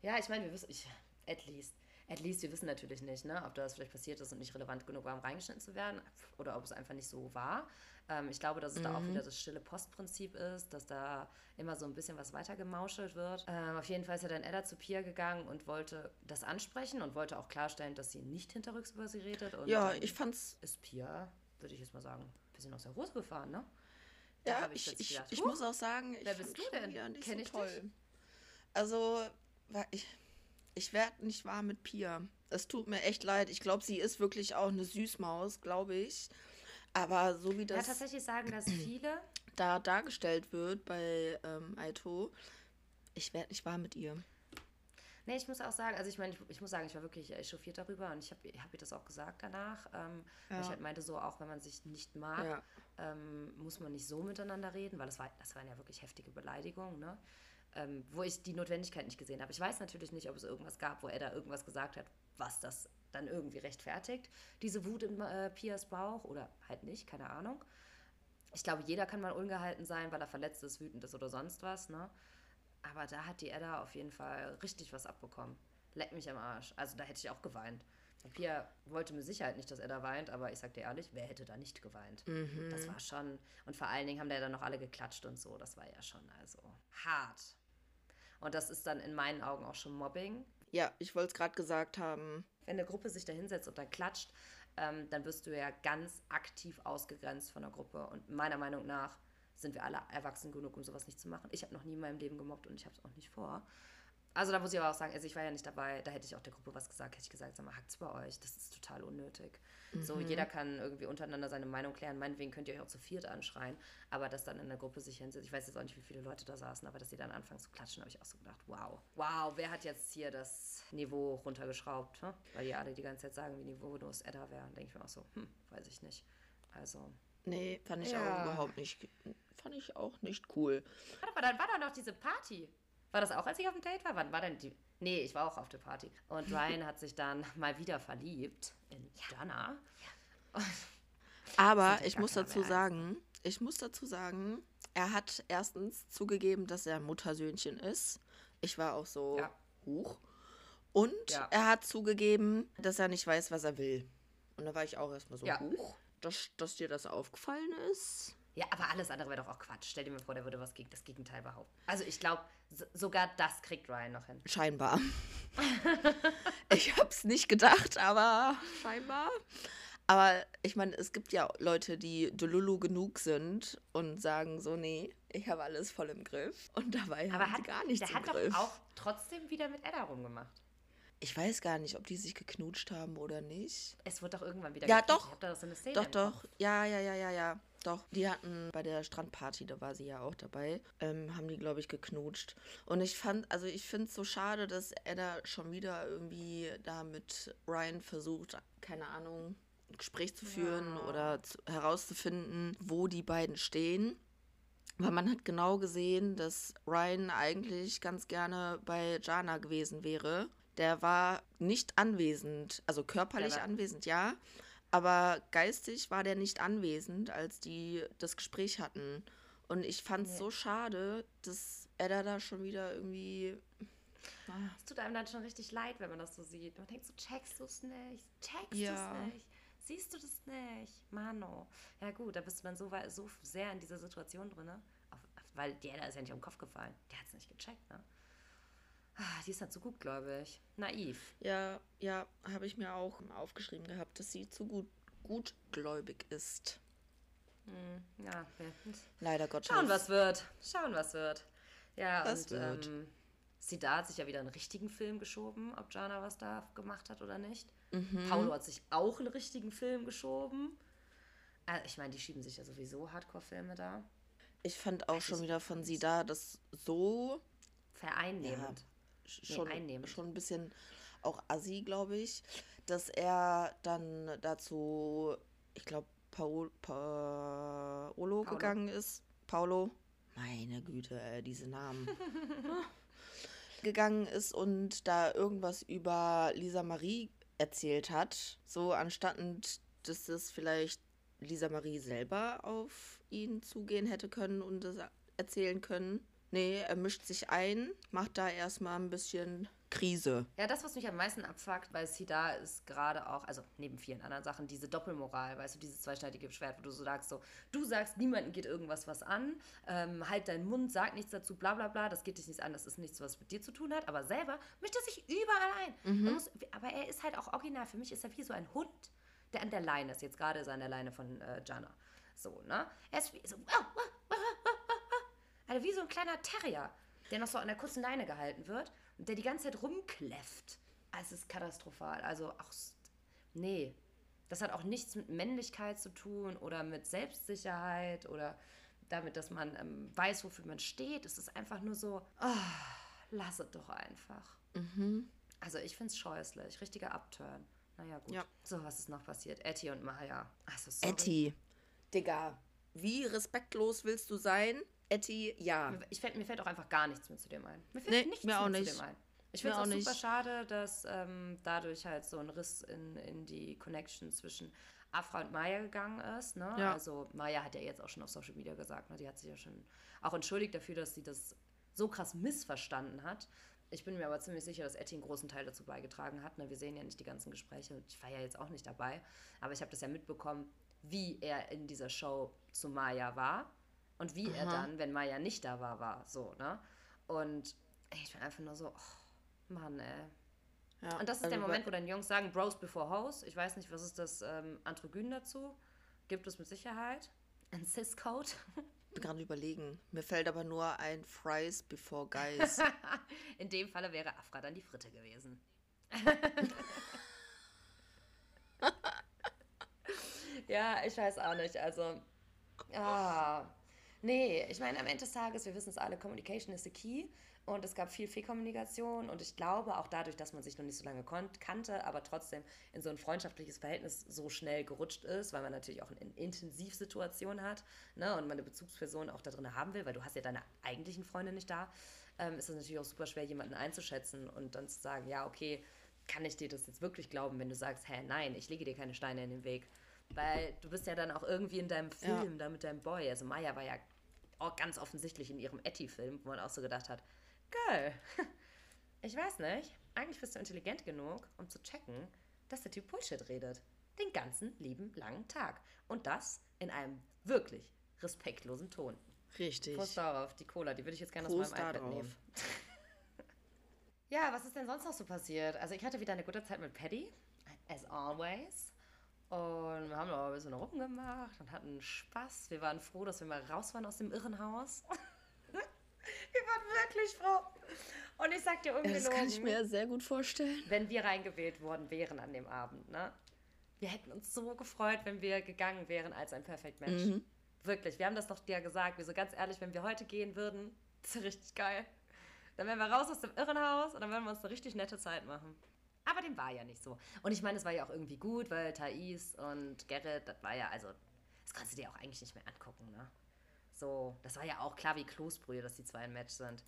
Ja, ich meine, wir wissen, ich, at least, at least, wir wissen natürlich nicht, ne, ob das vielleicht passiert ist und nicht relevant genug war, um reingeschnitten zu werden oder ob es einfach nicht so war. Ähm, ich glaube, dass es da auch wieder das stille Postprinzip ist, dass da immer so ein bisschen was weiter gemauschelt wird. Ähm, auf jeden Fall ist ja dann Edda zu Pia gegangen und wollte das ansprechen und wollte auch klarstellen, dass sie nicht hinterrücks über sie redet. Ja, ich fand's. ist Pia, würde ich jetzt mal sagen, ein bisschen aus der Hose gefahren, ne? Da Ja, hab ich, ich, gedacht, ich "Huch, muss auch sagen, ich wer bist du denn? wieder nicht Kenn so ich dich? toll. Also, wa- ich, ich werde nicht warm mit Pia. Es tut mir echt leid. Ich glaube, sie ist wirklich auch eine Süßmaus, glaube ich. Aber so wie Ja, das tatsächlich sagen das viele. da dargestellt wird bei ähm, Aito, ich werde nicht warm mit ihr. Nee, ich muss auch sagen, also ich meine, ich, ich muss sagen, ich war wirklich echauffiert darüber und ich habe hab ihr das auch gesagt danach. Ähm, weil Ja. ich halt meinte, so auch wenn man sich nicht mag, Ja. Ähm, muss man nicht so miteinander reden, weil das, war, das waren ja wirklich heftige Beleidigungen, ne? Ähm, wo ich die Notwendigkeit nicht gesehen habe. Ich weiß natürlich nicht, ob es irgendwas gab, wo er da irgendwas gesagt hat, was das dann irgendwie rechtfertigt. Diese Wut in äh, Pias Bauch oder halt nicht, keine Ahnung. Ich glaube, jeder kann mal ungehalten sein, weil er verletzt ist, wütend ist oder sonst was, ne? Aber da hat die Edda auf jeden Fall richtig was abbekommen. Leck mich am Arsch. Also da hätte ich auch geweint. Pia wollte mit Sicherheit nicht, dass Edda weint, aber ich sag dir ehrlich, wer hätte da nicht geweint? Das war schon. Und vor allen Dingen haben da ja dann noch alle geklatscht und so. Das war ja schon also hart. Und das ist dann in meinen Augen auch schon Mobbing. Ja, ich wollte es gerade gesagt haben. Wenn eine Gruppe sich da hinsetzt und dann klatscht, ähm, dann wirst du ja ganz aktiv ausgegrenzt von der Gruppe. Und meiner Meinung nach sind wir alle erwachsen genug, um sowas nicht zu machen. Ich habe noch nie in meinem Leben gemobbt und ich habe es auch nicht vor. Also da muss ich aber auch sagen, also ich war ja nicht dabei, da hätte ich auch der Gruppe was gesagt, hätte ich gesagt, sag mal, hackt's bei euch, das ist total unnötig. So, jeder kann irgendwie untereinander seine Meinung klären, meinetwegen könnt ihr euch auch zu viert anschreien, aber dass dann in der Gruppe sich hinsetzt, ich weiß jetzt auch nicht, wie viele Leute da saßen, aber dass sie dann anfangen zu klatschen, habe ich auch so gedacht, wow, wow, wer hat jetzt hier das Niveau runtergeschraubt, hm? weil die alle die ganze Zeit sagen, wie niveaulos Edda wäre, denke ich mir auch so, hm, weiß ich nicht. Also, Nee, fand ich Ja. auch überhaupt nicht. Fand ich auch nicht cool. Warte mal, dann war da noch diese Party. War das auch, als ich auf dem Date war? Wann war denn die? Nee, ich war auch auf der Party. Und Ryan hat sich dann mal wieder verliebt in Donna. Aber Sind ja ich gar muss dazu sagen, ich muss dazu sagen, er hat erstens zugegeben, dass er Muttersöhnchen ist. Ich war auch so Ja. hoch. Und Ja. er hat zugegeben, dass er nicht weiß, was er will. Und da war ich auch erstmal so Ja. hoch, dass, dass dir das aufgefallen ist. Ja, aber alles andere wäre doch auch Quatsch. Stell dir mal vor, der würde was gegen das Gegenteil behaupten. Also ich glaube, sogar das kriegt Ryan noch hin. Scheinbar. ich hab's nicht gedacht, aber scheinbar. Aber ich meine, es gibt ja Leute, die Delulu genug sind und sagen so, nee, ich habe alles voll im Griff. Und dabei Aber haben hat, sie gar nichts der im hat Griff. doch auch trotzdem wieder mit Edda rumgemacht. Ich weiß gar nicht, ob die sich geknutscht haben oder nicht. Es wird doch irgendwann wieder Ja, gekriegt. doch. Da so eine Szene Doch, doch. Ja, ja, ja, ja, ja. Doch. Die hatten bei der Strandparty, da war sie ja auch dabei, ähm, haben die, glaube ich, geknutscht. Und ich fand, also ich finde es so schade, dass Edda schon wieder irgendwie da mit Ryan versucht, keine Ahnung, ein Gespräch zu führen oder zu, herauszufinden, wo die beiden stehen. Weil man hat genau gesehen, dass Ryan eigentlich ganz gerne bei Jana gewesen wäre. Der war nicht anwesend, also körperlich war- anwesend, ja, aber geistig war der nicht anwesend, als die das Gespräch hatten. Und ich fand es Nee. so schade, dass er da, schon wieder irgendwie. Ah, Es tut einem dann schon richtig leid, wenn man das so sieht. Man denkt so, checkst du es nicht? Checkst du Ja. es nicht? Siehst du das nicht? Mano. Ja gut, da bist du dann so, so sehr in dieser Situation drin, ne? Weil der da ist ja nicht am Kopf gefallen. Der hat es nicht gecheckt, ne? Ah, die ist halt so gutgläubig. Naiv. Ja, ja, habe ich mir auch aufgeschrieben gehabt, dass sie zu gut, gutgläubig ist. Hm, ja, Leider Gottes. Schauen, was wird. Schauen, was wird. Ja, Was und wird. Ähm, Sida hat sich ja wieder einen richtigen Film geschoben, ob Jana was da gemacht hat oder nicht. Mhm. Paulo hat sich auch einen richtigen Film geschoben. Äh, ich meine, die schieben sich ja sowieso Hardcore-Filme da. Ich fand auch schon wieder von sie da, das so Vereinnehmend. sch- schon, einnehmend. schon ein bisschen auch assi, glaube ich, dass er dann dazu, ich glaube, Paolo Paulo. gegangen ist. Paulo, meine Güte, ey, diese Namen. gegangen ist und da irgendwas über Lisa Marie erzählt hat. So anstatt, dass das vielleicht Lisa Marie selber auf ihn zugehen hätte können und das erzählen können. Nee, er mischt sich ein, macht da erstmal ein bisschen Krise. Ja, das, was mich am meisten abfuckt bei Sida, ist gerade auch, also neben vielen anderen Sachen, diese Doppelmoral, weißt du, dieses zweischneidige Schwert, wo du so sagst, so, du sagst, niemandem geht irgendwas was an, ähm, halt deinen Mund, sag nichts dazu, bla bla bla, das geht dich nichts an, das ist nichts, was mit dir zu tun hat, aber selber mischt er sich überall ein. Man muss, aber er ist halt auch original, für mich ist er wie so ein Hund, der an der Leine ist, jetzt gerade ist er an der Leine von äh, Jana. So, ne? Er ist wie so, also wie so ein kleiner Terrier, der noch so an der kurzen Leine gehalten wird und der die ganze Zeit rumkläfft. Ah, Es ist katastrophal. Also auch. Nee. Das hat auch nichts mit Männlichkeit zu tun oder mit Selbstsicherheit oder damit, dass man ähm, weiß, wofür man steht. Es ist einfach nur so, ah, lass es doch einfach. Also ich finde es scheußlich. Richtiger Upturn. Naja, gut. Ja. So, was ist noch passiert? Etty und Maya. Also, sorry. Etty. Digga, wie respektlos willst du sein? Etty, ja. Ich fällt, mir fällt auch einfach gar nichts mehr zu dem ein. Mir fällt Nee, nichts mir auch mehr nicht. zu dem ein. Ich finde es auch auch super schade, dass ähm, dadurch halt so ein Riss in, in die Connection zwischen Afra und Maya gegangen ist. Ne? Ja. Also Maya hat ja jetzt auch schon auf Social Media gesagt, ne? die hat sich ja schon auch entschuldigt dafür, dass sie das so krass missverstanden hat. Ich bin mir aber ziemlich sicher, dass Etty einen großen Teil dazu beigetragen hat. Ne? Wir sehen ja nicht die ganzen Gespräche. und Ich war ja jetzt auch nicht dabei. Aber ich habe das ja mitbekommen, wie er in dieser Show zu Maya war und wie er dann, wenn Maya nicht da war, war. So, ne? Und ey, ich bin einfach nur so, oh, Mann, ey. ja. Und das ist also der Moment, wo dann Jungs sagen, Bros before Hoes. Ich weiß nicht, was ist das ähm, Androgyn dazu? Gibt es mit Sicherheit. Ein Cis-Code. Ich bin gerade überlegen. Mir fällt aber nur ein Fries before Guys. In dem Falle wäre Afra dann die Fritte gewesen. ja, ich weiß auch nicht. Also, ah, nee, ich meine, am Ende des Tages, wir wissen es alle, Communication is the key. Und es gab viel Fehlkommunikation. Und ich glaube, auch dadurch, dass man sich noch nicht so lange kannte, aber trotzdem in so ein freundschaftliches Verhältnis so schnell gerutscht ist, weil man natürlich auch eine Intensivsituation hat ne, und man eine Bezugsperson auch da drin haben will, weil du hast ja deine eigentlichen Freunde nicht da, ähm, ist es natürlich auch super schwer, jemanden einzuschätzen und dann zu sagen, ja, okay, kann ich dir das jetzt wirklich glauben, wenn du sagst, hä, nein, ich lege dir keine Steine in den Weg. Weil du bist ja dann auch irgendwie in deinem Ja. Film da mit deinem Boy. Also Maya war ja auch ganz offensichtlich in ihrem Etty-Film, wo man auch so gedacht hat, geil, ich weiß nicht, eigentlich bist du intelligent genug, um zu checken, dass der Typ Bullshit redet. Den ganzen lieben langen Tag. Und das in einem wirklich respektlosen Ton. Richtig. Prost darauf, die Cola, die würde ich jetzt gerne aus Prost meinem da iPad nehmen. ja, was ist denn sonst noch so passiert? Also ich hatte wieder eine gute Zeit mit Paddy, as always. Und wir haben noch ein bisschen rumgemacht und hatten Spaß. Wir waren froh, dass wir mal raus waren aus dem Irrenhaus. wir waren wirklich froh. Und ich sag dir ungelogen, das kann ich mir sehr gut vorstellen. wenn wir reingewählt worden wären an dem Abend, ne? Wir hätten uns so gefreut, wenn wir gegangen wären als ein Perfect Match. Mhm. Wirklich, wir haben das doch dir gesagt. Wir so ganz ehrlich, wenn wir heute gehen würden, das ist richtig geil. Dann wären wir raus aus dem Irrenhaus und dann würden wir uns eine richtig nette Zeit machen. Aber dem war ja nicht so. Und ich meine, es war ja auch irgendwie gut, weil Thais und Gerrit, das war ja, also, das kannst du dir auch eigentlich nicht mehr angucken, ne? So, das war ja auch klar wie Kloßbrühe, dass die zwei ein Match sind.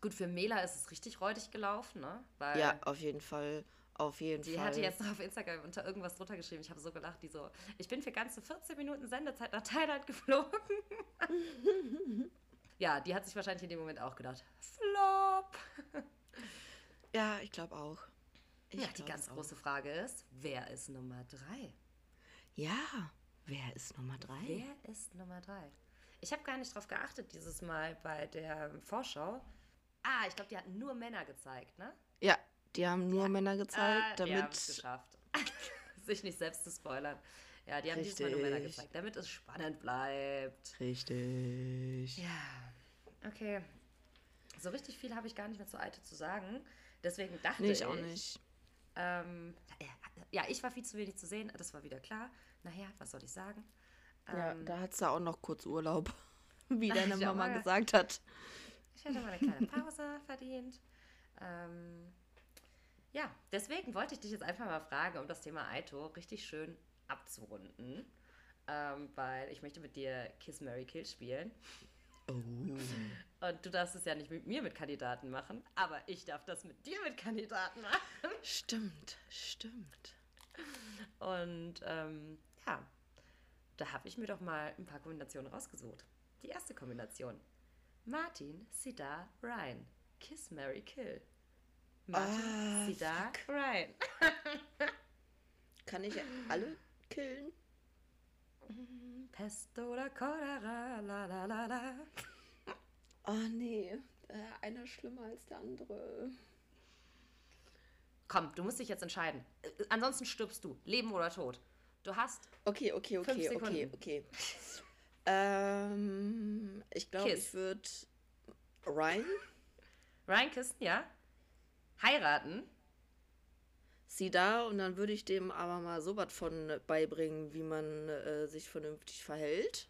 Gut, für Mela ist es richtig räudig gelaufen, ne? Weil Ja, auf jeden Fall. Auf jeden Die Fall. hatte jetzt noch auf Instagram unter irgendwas drunter geschrieben. Ich habe so gelacht, die so, ich bin für ganze 14 Minuten Sendezeit nach Thailand geflogen. ja, die hat sich wahrscheinlich in dem Moment auch gedacht, Flop. Ja, ich glaube auch. Ich ja, die ganz auch. große Frage ist, wer ist Nummer drei? Ja, wer ist Nummer drei? Wer ist Nummer drei? Ich habe gar nicht drauf geachtet dieses Mal bei der Vorschau. Ah, ich glaube, die hatten nur Männer gezeigt, ne? Ja, die haben nur Männer gezeigt, Ah, die haben es damit. geschafft. Sich nicht selbst zu spoilern. Ja, die haben diesmal nur Männer Richtig. gezeigt, damit es spannend bleibt. Richtig. Ja, okay. So richtig viel habe ich gar nicht mehr zu Alte zu sagen. Deswegen dachte Nee, ich. ich auch nicht. Ähm, ja, ich war viel zu wenig zu sehen, das war wieder klar. Naja, was soll ich sagen? Ja, Ähm, da hat sie auch noch kurz Urlaub, wie deine Ja, Mama aber- gesagt hat. Ich hätte mal eine kleine Pause verdient. Ähm, ja, deswegen wollte ich dich jetzt einfach mal fragen, um das Thema Aito richtig schön abzurunden. Ähm, weil ich möchte mit dir Kiss Mary Kill spielen. Oh. Und du darfst es ja nicht mit mir mit Kandidaten machen, aber ich darf das mit dir mit Kandidaten machen. Stimmt, stimmt. Und ähm, ja, da habe ich mir doch mal ein paar Kombinationen rausgesucht. Die erste Kombination. Martin, Sidar, Ryan. Kiss, Mary, Kill. Martin, Ah, Sidar, Ryan. Kann ich alle killen? Pest oder Cholera, la la la la. Oh nee, äh, einer schlimmer als der andere. Komm, du musst dich jetzt entscheiden. Äh, Ansonsten stirbst du. Leben oder Tod. Du hast Okay, okay, Fünf okay, okay, okay. Ähm, ich glaube, ich würde Ryan, Ryan küssen, ja? Heiraten. Sie da und dann würde ich dem aber mal so was von beibringen, wie man äh, sich vernünftig verhält.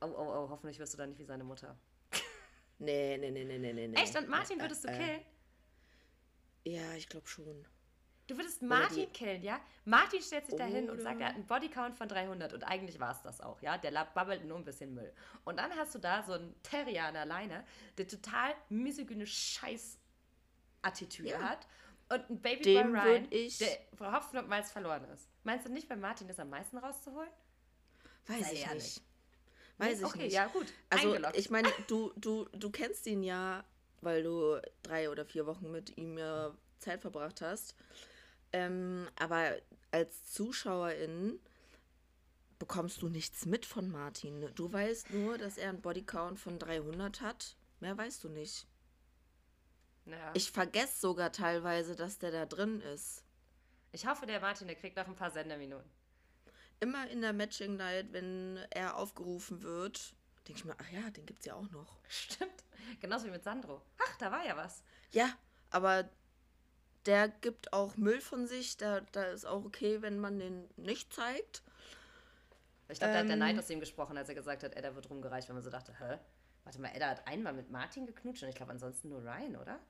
Oh, oh, oh, hoffentlich wirst du dann nicht wie seine Mutter. Nee, nee, nee, nee, nee, nee. Echt? Und Martin Äh, würdest du äh, killen? Ja, ich glaube schon. Du würdest Martin die- killen, ja? Martin stellt sich dahin und sagt, er hat einen Bodycount von 300 und eigentlich war es das auch, ja? Der lab- babbelt nur ein bisschen Müll. Und dann hast du da so einen Terrier an der Leine, der total misogyne Scheiß-Attitüde Ja. hat und ein Babyboy Dem Ryan, würd ich- der Hopfen und Malz verloren ist. Meinst du nicht, bei Martin ist am meisten rauszuholen? Weiß Sei ich ehrlich. nicht. Weiß ich okay, nicht. ja gut, Also, eingeloggt. ich meine, du, du, du kennst ihn ja, weil du drei oder vier Wochen mit ihm ja Zeit verbracht hast. Ähm, aber als Zuschauerin bekommst du nichts mit von Martin. Du weißt nur, dass er einen Bodycount von 300 hat. Mehr weißt du nicht. Ja. Ich vergesse sogar teilweise, dass der da drin ist. ich hoffe, der Martin, der kriegt noch ein paar Senderminuten. Immer in der Matching Night, wenn er aufgerufen wird, denke ich mir, ach ja, den gibt's ja auch noch. Stimmt. Genauso wie mit Sandro. Ach, da war ja was. Ja, aber der gibt auch Müll von sich. Da, da ist auch okay, wenn man den nicht zeigt. Ich glaube, da hat der Ähm. Neid aus ihm gesprochen, als er gesagt hat, Edda wird rumgereicht, wenn man so dachte, hä? Warte mal, Edda hat einmal mit Martin geknutscht und ich glaube ansonsten nur Ryan, oder?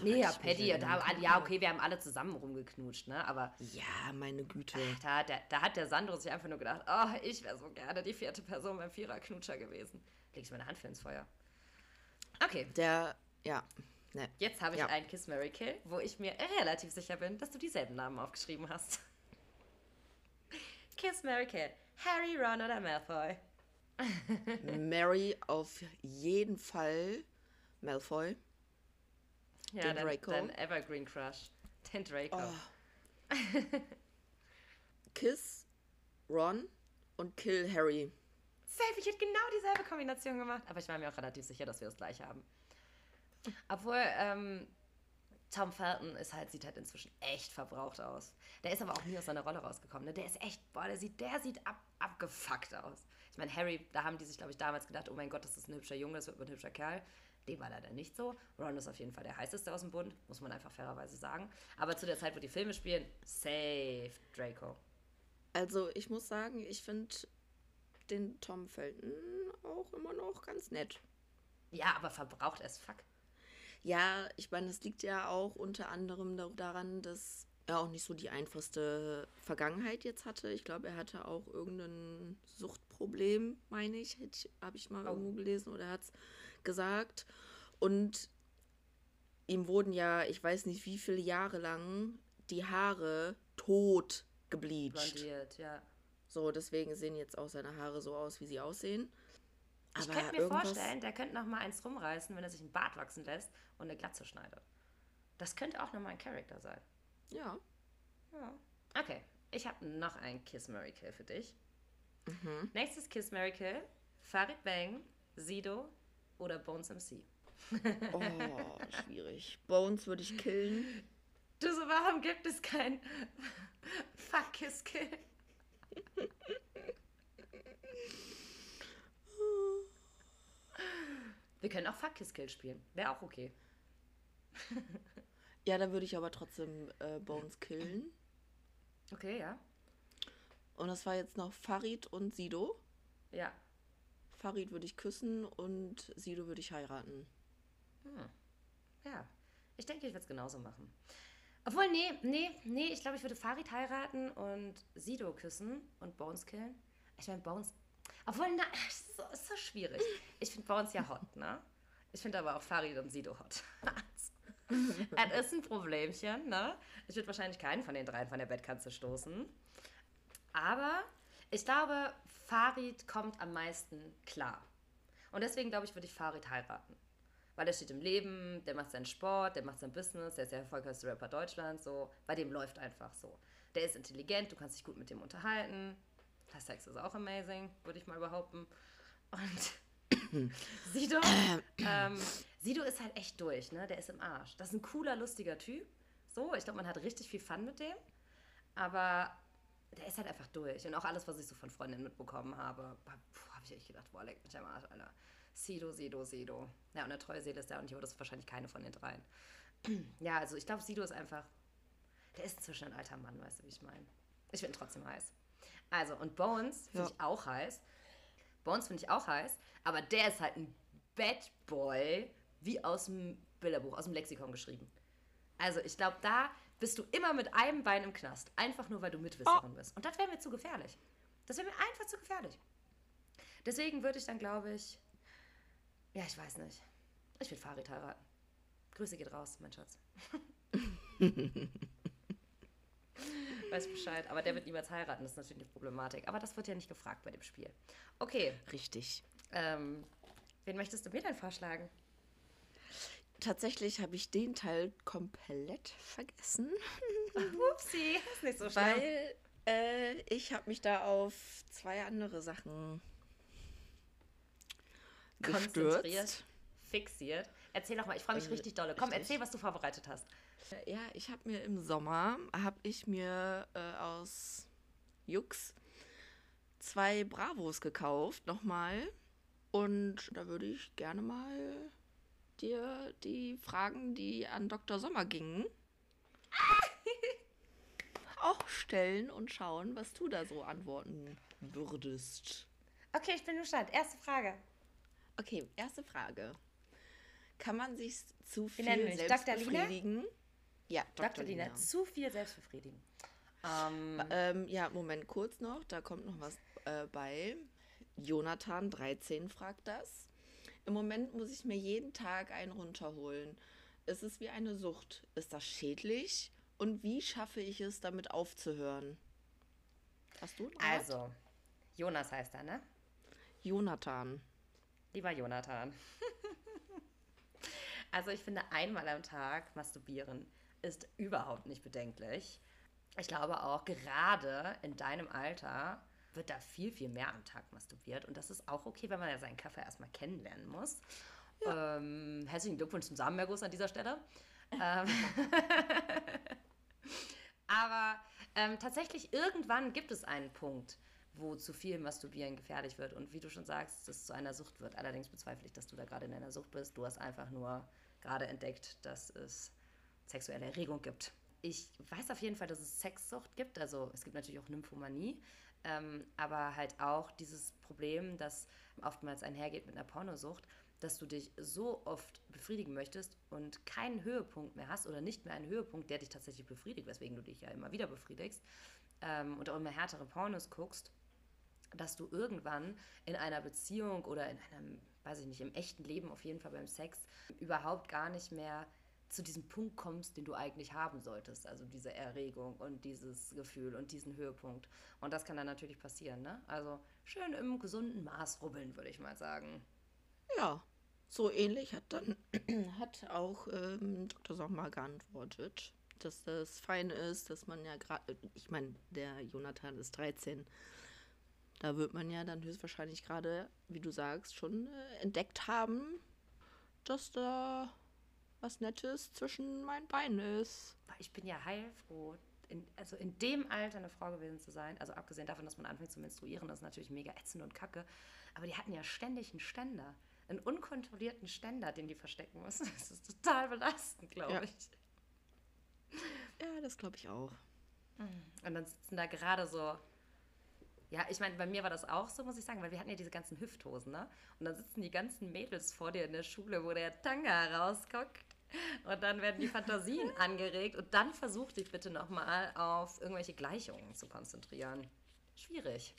Nee, ja, Paddy, da, keine ja, Ahnung. okay, wir haben alle zusammen rumgeknutscht, ne? Aber Ja, meine Güte. da, hat der, da hat der Sandro sich einfach nur gedacht, oh, ich wäre so gerne die vierte Person beim Viererknutscher gewesen. Leg ich meine Hand für ins Feuer. Okay, Der, ja, ne. jetzt habe ich Ja. einen Kiss Mary Kill, wo ich mir relativ sicher bin, dass du dieselben Namen aufgeschrieben hast. Kiss Mary Kill. Harry, Ron oder Malfoy? Mary auf jeden Fall. Malfoy. Ja, Den dein, Draco. dein Evergreen Crush. Den Draco. Oh. Kiss, Ron und Kill Harry. Safe, ich hätte genau dieselbe Kombination gemacht. Aber ich war mir auch relativ sicher, dass wir das gleiche haben. Obwohl, ähm, Tom Felton ist halt, sieht halt inzwischen echt verbraucht aus. Der ist aber auch nie aus seiner Rolle rausgekommen. Ne? Der ist echt, boah, der sieht, der sieht ab, abgefuckt aus. Ich meine, Harry, da haben die sich, glaube ich, damals gedacht, oh mein Gott, das ist ein hübscher Junge, das wird ein hübscher Kerl. Dem war leider nicht so. Ron ist auf jeden Fall der heißeste aus dem Bund, muss man einfach fairerweise sagen. Aber zu der Zeit, wo die Filme spielen, safe Draco. Also, ich muss sagen, ich finde den Tom Felton auch immer noch ganz nett. Ja, aber verbraucht as fuck. Ja, ich meine, das liegt ja auch unter anderem da- daran, dass er auch nicht so die einfachste Vergangenheit jetzt hatte. Ich glaube, er hatte auch irgendein Suchtproblem, meine ich, habe ich mal Oh. irgendwo gelesen oder er hat es gesagt. Und ihm wurden ja, ich weiß nicht wie viele Jahre lang, die Haare tot gebleicht. Blondiert, ja. So, deswegen sehen jetzt auch seine Haare so aus, wie sie aussehen. Ich Aber könnte mir irgendwas- vorstellen, der könnte noch mal eins rumreißen, wenn er sich einen Bart wachsen lässt und eine Glatze schneidet. Das könnte auch noch mal ein Charakter sein. Ja. Ja. Okay, ich habe noch ein Kiss Mary Kill für dich. Mhm. Nächstes Kiss Mary Kill: Farid Bang, Sido oder Bones MC. Oh, schwierig. Bones würde ich killen. Du, so warum gibt es kein Fuck Kiss Kill? Wir können auch Fuck Kiss Kill spielen. Wäre auch okay. Ja, da würde ich aber trotzdem äh, Bones killen. Okay, ja. Und das war jetzt noch Farid und Sido. Ja. Farid würde ich küssen und Sido würde ich heiraten. Ja. Ich denke, ich würde es genauso machen. Obwohl, nee, nee, nee, ich glaube, ich würde Farid heiraten und Sido küssen und Bones killen. Ich meine, Bones. Obwohl, na, ist so, ist so schwierig. Ich finde Bones ja hot, ne? Ich finde aber auch Farid und Sido hot. Es ist ein Problemchen, ne? Ich würde wahrscheinlich keinen von den dreien von der Bettkante stoßen. Aber ich glaube, Farid kommt am meisten klar. Und deswegen glaube ich, würde ich Farid heiraten. Weil der steht im Leben, der macht seinen Sport, der macht sein Business, der ist der erfolgreichste Rapper Deutschlands, so. Bei dem läuft einfach so. Der ist intelligent, du kannst dich gut mit dem unterhalten. Der Sex ist auch amazing, würde ich mal behaupten. Und Sido, ähm, Sido ist halt echt durch, ne? Der ist im Arsch. Das ist ein cooler, lustiger Typ. So, ich glaube, man hat richtig viel Fun mit dem. Aber der ist halt einfach durch. Und auch alles, was ich so von Freundinnen mitbekommen habe, habe ich echt gedacht, boah, leck mich am Arsch, Alter. Sido, Sido, Sido. Ja, und eine treue Seele ist der und das ist wahrscheinlich keine von den dreien. ja, also ich glaube, Sido ist einfach, der ist inzwischen ein alter Mann, weißt du, wie ich meine. Ich finde ihn trotzdem heiß. Also, und Bones finde Ja. ich auch heiß. Bones finde ich auch heiß, aber der ist halt ein Bad Boy, wie aus dem Bilderbuch, aus dem Lexikon geschrieben. Also ich glaube, da bist du immer mit einem Bein im Knast. Einfach nur, weil du Mitwisserin bist. Und das wäre mir zu gefährlich. Das wäre mir einfach zu gefährlich. Deswegen würde ich dann, glaube ich, ja, ich weiß nicht. Ich würde Farid heiraten. Grüße geht raus, mein Schatz. weiß Bescheid. Aber der wird niemals heiraten, das ist natürlich eine Problematik. Aber das wird ja nicht gefragt bei dem Spiel. Okay, Richtig. ähm, wen möchtest du mir denn vorschlagen? Tatsächlich habe ich den Teil komplett vergessen, Upsi, ist nicht so schlimm. weil äh, ich habe mich da auf zwei andere Sachen konzentriert, gestürzt. fixiert. Erzähl doch mal, ich freue mich Äh, richtig dolle. Komm, richtig. erzähl, was du vorbereitet hast. Ja, ich habe mir im Sommer, habe ich mir äh, aus Jux zwei Bravos gekauft, nochmal. Und da würde ich gerne mal dir die Fragen, die an Dr. Sommer gingen, auch stellen und schauen, was du da so antworten würdest. Okay, ich bin gespannt. Erste Frage. Okay, erste Frage. Kann man sich zu viel selbst Dr. Lina? befriedigen? Ja, Dr. Dr. Lina, Lina. zu viel Selbstbefriedigung. Ähm, Ähm, ja, Moment, kurz noch, da kommt noch was äh, bei. Jonathan 13 fragt das. Im Moment muss ich mir jeden Tag einen runterholen. Es ist wie eine Sucht. Ist das schädlich? Und wie schaffe ich es, damit aufzuhören? Hast du also, Jonas heißt er, ne? Jonathan. Lieber Jonathan. also ich finde, einmal am Tag masturbieren ist überhaupt nicht bedenklich. Ich glaube auch, gerade in deinem Alter wird da viel, viel mehr am Tag masturbiert. Und das ist auch okay, wenn man ja seinen Kaffee erstmal kennenlernen muss. Ähm, herzlichen Glückwunsch zum Samenerguss an dieser Stelle. ähm, aber ähm, tatsächlich, irgendwann gibt es einen Punkt, wo zu viel Masturbieren gefährlich wird und wie du schon sagst, es zu einer Sucht wird. Allerdings bezweifle ich, dass du da gerade in einer Sucht bist. Du hast einfach nur gerade entdeckt, dass es sexuelle Erregung gibt. Ich weiß auf jeden Fall, dass es Sexsucht gibt. Also es gibt natürlich auch Nymphomanie, ähm, aber halt auch dieses Problem, das oftmals einhergeht mit einer Pornosucht, dass du dich so oft befriedigen möchtest und keinen Höhepunkt mehr hast oder nicht mehr einen Höhepunkt, der dich tatsächlich befriedigt, weswegen du dich ja immer wieder befriedigst ähm, und auch immer härtere Pornos guckst, dass du irgendwann in einer Beziehung oder in einem, weiß ich nicht, im echten Leben auf jeden Fall beim Sex überhaupt gar nicht mehr zu diesem Punkt kommst, den du eigentlich haben solltest. Also diese Erregung und dieses Gefühl und diesen Höhepunkt. Und das kann dann natürlich passieren, ne? Also schön im gesunden Maß rubbeln, würde ich mal sagen. Ja, so ähnlich hat dann hat auch ähm, Dr. Sommer geantwortet, dass das fein ist, dass man ja gerade, ich meine, der Jonathan ist 13. Da wird man ja dann höchstwahrscheinlich gerade, wie du sagst, schon äh, entdeckt haben, dass da was Nettes zwischen meinen Beinen ist. Ich bin ja heilfroh, in, also in dem Alter eine Frau gewesen zu sein. Also abgesehen davon, dass man anfängt zu menstruieren, das ist natürlich mega ätzend und kacke. Aber die hatten ja ständig einen Ständer. Einen unkontrollierten Ständer, den die verstecken mussten. Das ist total belastend, glaube Ja. ich. Ja, das glaube ich auch. Und dann sitzen da gerade so. Ja, ich meine, bei mir war das auch so, muss ich sagen, weil wir hatten ja diese ganzen Hüfthosen, ne? Und dann sitzen die ganzen Mädels vor dir in der Schule, wo der Tanga rausguckt. Und dann werden die Fantasien angeregt und dann versuch dich bitte nochmal auf irgendwelche Gleichungen zu konzentrieren. Schwierig.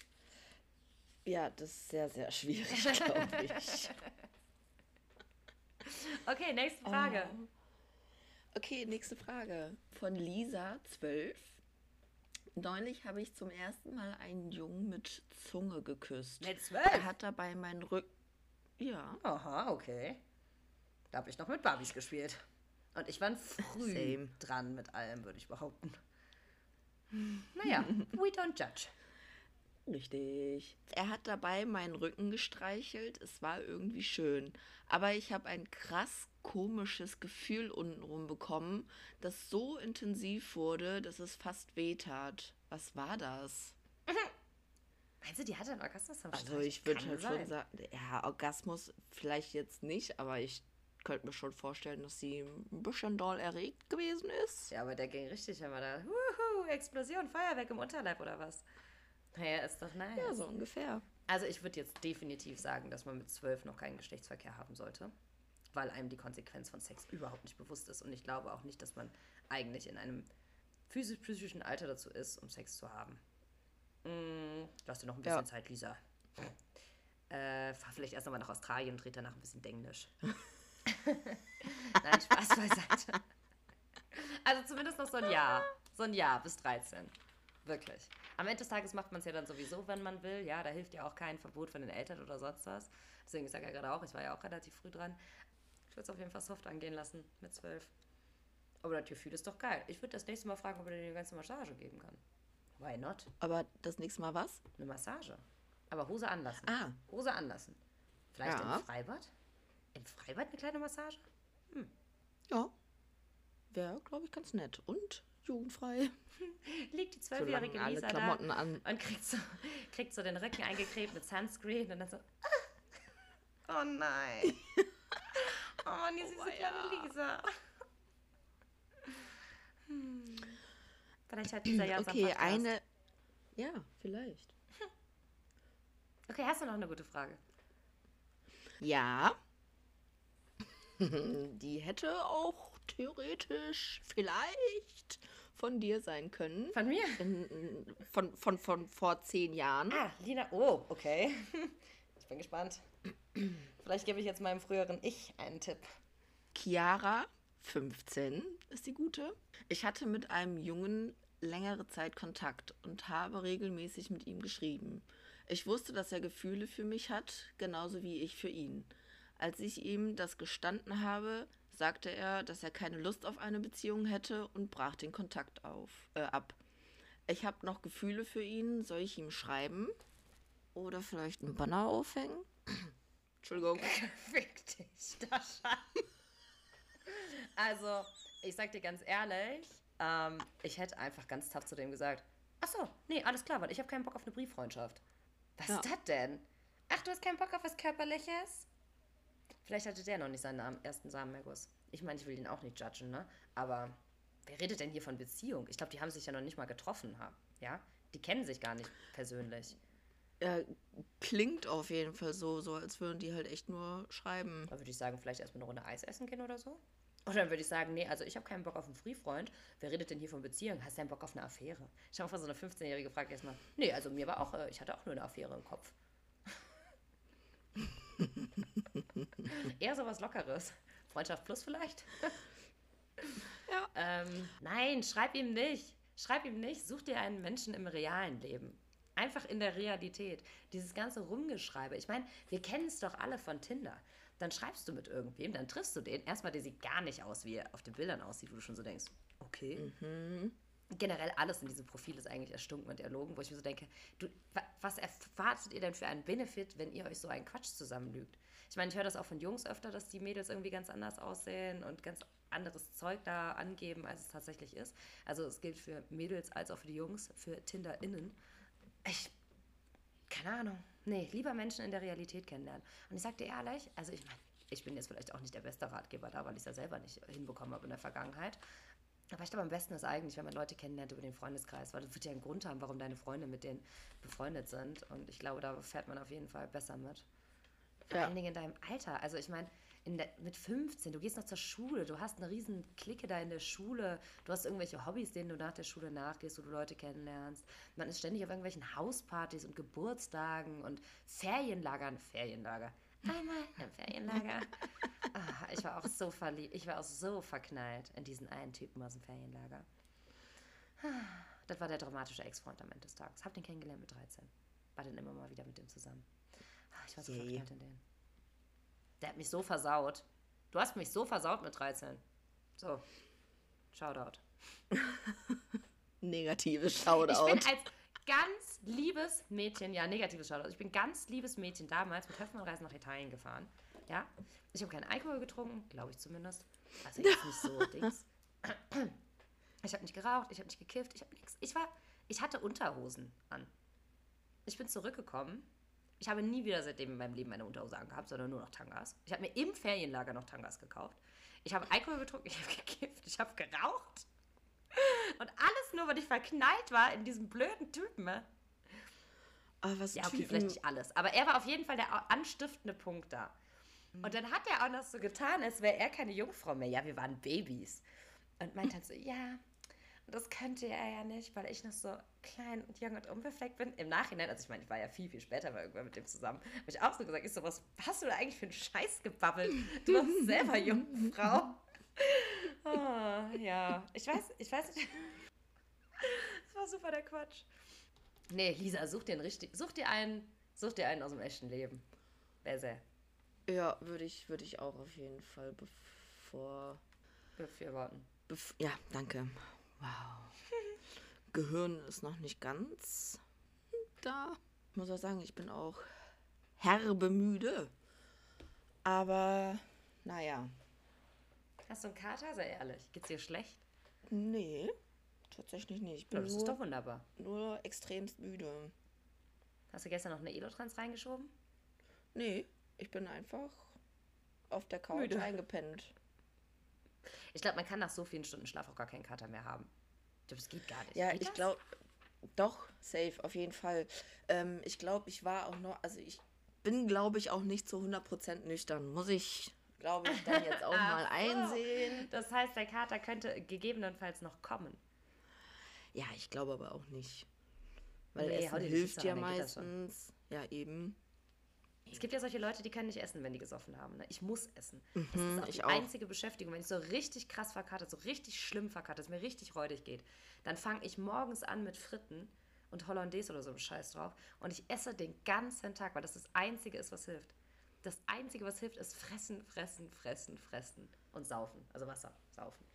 Ja, das ist sehr, sehr schwierig, glaube ich. Okay, nächste Frage. Okay, nächste Frage. Von Lisa, 12. Neulich habe ich zum ersten Mal einen Jungen mit Zunge geküsst. Mit zwölf? Er hat dabei meinen Rücken. Ja. Aha, okay. Da habe ich noch mit Barbies gespielt. Und ich war früh Same. dran mit allem, würde ich behaupten. Naja, we don't judge. Richtig. Er hat dabei meinen Rücken gestreichelt. Es war irgendwie schön. Aber ich habe ein krass komisches Gefühl untenrum bekommen, das so intensiv wurde, dass es fast wehtat. Was war das? Meinst du, die hatte einen Orgasmus am Also ich würde halt sein. schon sagen, ja, Orgasmus vielleicht jetzt nicht, aber ich könnte mir schon vorstellen, dass sie ein bisschen doll erregt gewesen ist. Ja, aber der ging richtig immer da. Wuhu, Explosion, Feuerwerk im Unterleib oder was? Naja, ist doch nice. Ja, so ungefähr. Also ich würde jetzt definitiv sagen, dass man mit zwölf noch keinen Geschlechtsverkehr haben sollte, weil einem die Konsequenz von Sex überhaupt nicht bewusst ist. Und ich glaube auch nicht, dass man eigentlich in einem physisch-psychischen Alter dazu ist, um Sex zu haben. Mm, lass dir noch ein bisschen Ja. Zeit, Lisa. Äh, fahr vielleicht erst nochmal nach Australien und red danach ein bisschen Denglisch. Nein, Spaß beiseite. Also zumindest noch so ein Jahr. So ein Jahr bis 13. Wirklich. Am Ende des Tages macht man es ja dann sowieso, wenn man will. Ja, da hilft ja auch kein Verbot von den Eltern oder sonst was. Deswegen, ich sage ja gerade auch, ich war ja auch relativ früh dran. Ich würde es auf jeden Fall soft angehen lassen mit 12. Aber das Gefühl ist doch geil. Ich würde das nächste Mal fragen, ob er dir eine ganze Massage geben kann. Why not? Aber das nächste Mal was? Eine Massage. Aber Hose anlassen. Ah. Hose anlassen. Vielleicht Ja. im Freibad? Im Freibad eine kleine Massage? Ja. Wäre, glaube ich, ganz nett. Und jugendfrei. Liegt die zwölfjährige alle Lisa Klamotten da an- und kriegt so, kriegt so den Rücken eingecremt mit Sunscreen und dann so. "Ah, Oh nein. Oh Mann, die süße kleine Lisa. Hm. Vielleicht hat dieser ja Okay, eine. Ja, vielleicht. Okay, hast du noch eine gute Frage? Ja. Die hätte auch theoretisch vielleicht von dir sein können. Von mir? In, von, von, von vor zehn Jahren. Ah, Lina. Oh, okay. Ich bin gespannt. Vielleicht gebe ich jetzt meinem früheren Ich einen Tipp. Chiara, 15, ist die gute. Ich hatte mit einem Jungen längere Zeit Kontakt und habe regelmäßig mit ihm geschrieben. Ich wusste, dass er Gefühle für mich hat, genauso wie ich für ihn. Als ich ihm das gestanden habe, sagte er, dass er keine Lust auf eine Beziehung hätte und brach den Kontakt auf, äh, ab. Ich habe noch Gefühle für ihn. Soll ich ihm schreiben? Oder vielleicht einen Banner aufhängen? Entschuldigung. Fick dich, Dascha. Also, ich sag dir ganz ehrlich, ähm, ich hätte einfach ganz tough zu dem gesagt, ach so, nee, alles klar, weil ich habe keinen Bock auf eine Brieffreundschaft. Was Ja. ist das denn? Ach, du hast keinen Bock auf was Körperliches? Vielleicht hatte der noch nicht seinen Namen, ersten Samenerguss. Ich meine, ich will den auch nicht judgen, ne? Aber wer redet denn hier von Beziehung? Ich glaube, die haben sich ja noch nicht mal getroffen, ja? Die kennen sich gar nicht persönlich. Ja, klingt auf jeden Fall so, so als würden die halt echt nur schreiben. Da würde ich sagen, vielleicht erstmal eine Runde Eis essen gehen oder so. Oder dann würde ich sagen, nee, also ich habe keinen Bock auf einen Frühfreund. Wer redet denn hier von Beziehung? Hast du einen Bock auf eine Affäre? Ich habe vor so eine 15-Jährige gefragt erstmal, nee, also mir war auch, äh, ich hatte auch nur eine Affäre im Kopf. Eher sowas Lockeres. Freundschaft plus vielleicht? Ähm, nein, schreib ihm nicht. Schreib ihm nicht. Such dir einen Menschen im realen Leben. Einfach in der Realität. Dieses ganze Rumgeschreibe. Ich meine, wir kennen es doch alle von Tinder. Dann schreibst du mit irgendwem, dann triffst du den. Erstmal, der sieht gar nicht aus, wie er auf den Bildern aussieht, wo du schon so denkst, okay. Generell alles in diesem Profil ist eigentlich erstunken und erlogen, wo ich mir so denke, du, wa- was erwartet ihr denn für einen Benefit, wenn ihr euch so einen Quatsch zusammenlügt? Ich meine, ich höre das auch von Jungs öfter, dass die Mädels irgendwie ganz anders aussehen und ganz anderes Zeug da angeben, als es tatsächlich ist. Also es gilt für Mädels als auch für die Jungs, für TinderInnen. Ich, keine Ahnung. Nee, lieber Menschen in der Realität kennenlernen. Und ich sag dir ehrlich, also ich meine, ich bin jetzt vielleicht auch nicht der beste Ratgeber da, weil ich es ja selber nicht hinbekommen habe in der Vergangenheit. Aber ich glaube, am besten ist eigentlich, wenn man Leute kennenlernt über den Freundeskreis, weil das wird ja einen Grund haben, warum deine Freunde mit denen befreundet sind. Und ich glaube, da fährt man auf jeden Fall besser mit. Vor Ja. allen Dingen in deinem Alter. Also ich meine, mit 15, du gehst noch zur Schule, du hast eine riesen Clique da in der Schule, du hast irgendwelche Hobbys, denen du nach der Schule nachgehst, wo du Leute kennenlernst. Man ist ständig auf irgendwelchen Hauspartys und Geburtstagen und Ferienlagern. Ferienlager. Einmal im Ferienlager. Ah, ich war auch so verliebt, ich war auch so verknallt in diesen einen Typen aus dem Ferienlager. Ah, Das war der dramatische Ex-Freund am Ende des Tages. Hab den kennengelernt mit 13. War dann immer mal wieder mit dem zusammen. Ah, Ich war so Je. verknallt in den. Der hat mich so versaut. Du hast mich so versaut mit 13. So. Shoutout. Negatives Ich Shoutout. bin als ganz liebes Mädchen, ja, negatives Shoutout. Ich bin ganz liebes Mädchen damals mit Höfmann-Reisen nach Italien gefahren. Ja. Ich habe keinen Alkohol getrunken, glaube ich zumindest. Also jetzt nicht so Dings. Ich habe nicht geraucht, ich habe nicht gekifft, ich habe nichts. Ich war, ich hatte Unterhosen an. Ich bin zurückgekommen. Ich habe nie wieder seitdem in meinem Leben eine Unterhose angehabt, sondern nur noch Tangas. Ich habe mir im Ferienlager noch Tangas gekauft. Ich habe Alkohol getrunken, ich habe gekifft, ich habe geraucht. Und alles nur, weil ich verknallt war in diesen blöden Typen. ne? Aber was Ja, okay, Typen- vielleicht nicht alles. Aber er war auf jeden Fall der anstiftende Punkt da. Und dann hat er auch noch so getan, als wäre er keine Jungfrau mehr. Ja, wir waren Babys. Und meinte dann so, ja, das könnte er ja nicht, weil ich noch so klein und jung und unbefleckt bin. Im Nachhinein, also ich meine, ich war ja viel, viel später mal irgendwann mit dem zusammen, habe ich auch so gesagt, ich so, was hast du da eigentlich für einen Scheiß gebabbelt? Du warst selber Jungfrau. Oh, ja, ich weiß, ich weiß nicht. Das war super der Quatsch. Nee, Lisa, such dir einen richtig, such dir einen, such dir einen aus dem echten Leben. Wer ist er? Ja, würde ich, würde ich auch auf jeden Fall bevor. Befürworten. Bef ja, danke. Wow. Gehirn ist noch nicht ganz da. Ich muss auch sagen, ich bin auch herbe müde. Aber naja, Hast du einen Kater? Sei ehrlich. Geht's dir schlecht? nee, tatsächlich nicht. Ich bin das ist doch nur, wunderbar. nur extremst müde. Hast du gestern noch eine Elotrans reingeschoben? Nee, ich bin einfach auf der Couch Müde. eingepennt. Ich glaube, man kann nach so vielen Stunden Schlaf auch gar keinen Kater mehr haben. Ich glaube, das geht gar nicht. Ja, Geht ich glaube, doch, safe, auf jeden Fall. Ähm, ich glaube, ich war auch noch, also ich bin, glaube ich, auch nicht zu 100% nüchtern. Muss ich, glaube ich, dann jetzt auch mal einsehen. Das heißt, der Kater könnte gegebenenfalls noch kommen. Ja, ich glaube aber auch nicht. Weil Nee, Essen hilft ja meistens. Ja, eben. Es gibt ja solche Leute, die können nicht essen, wenn die gesoffen haben. Ne? Ich muss essen. das Mhm, ist auch die auch. einzige Beschäftigung. Wenn ich so richtig krass verkatert, so richtig schlimm verkatert, es mir richtig räudig geht, dann fange ich morgens an mit Fritten und Hollandaise oder so einem Scheiß drauf und ich esse den ganzen Tag, weil das das Einzige ist, was hilft. Das Einzige, was hilft, ist fressen, fressen, fressen, fressen und saufen. Also Wasser, saufen.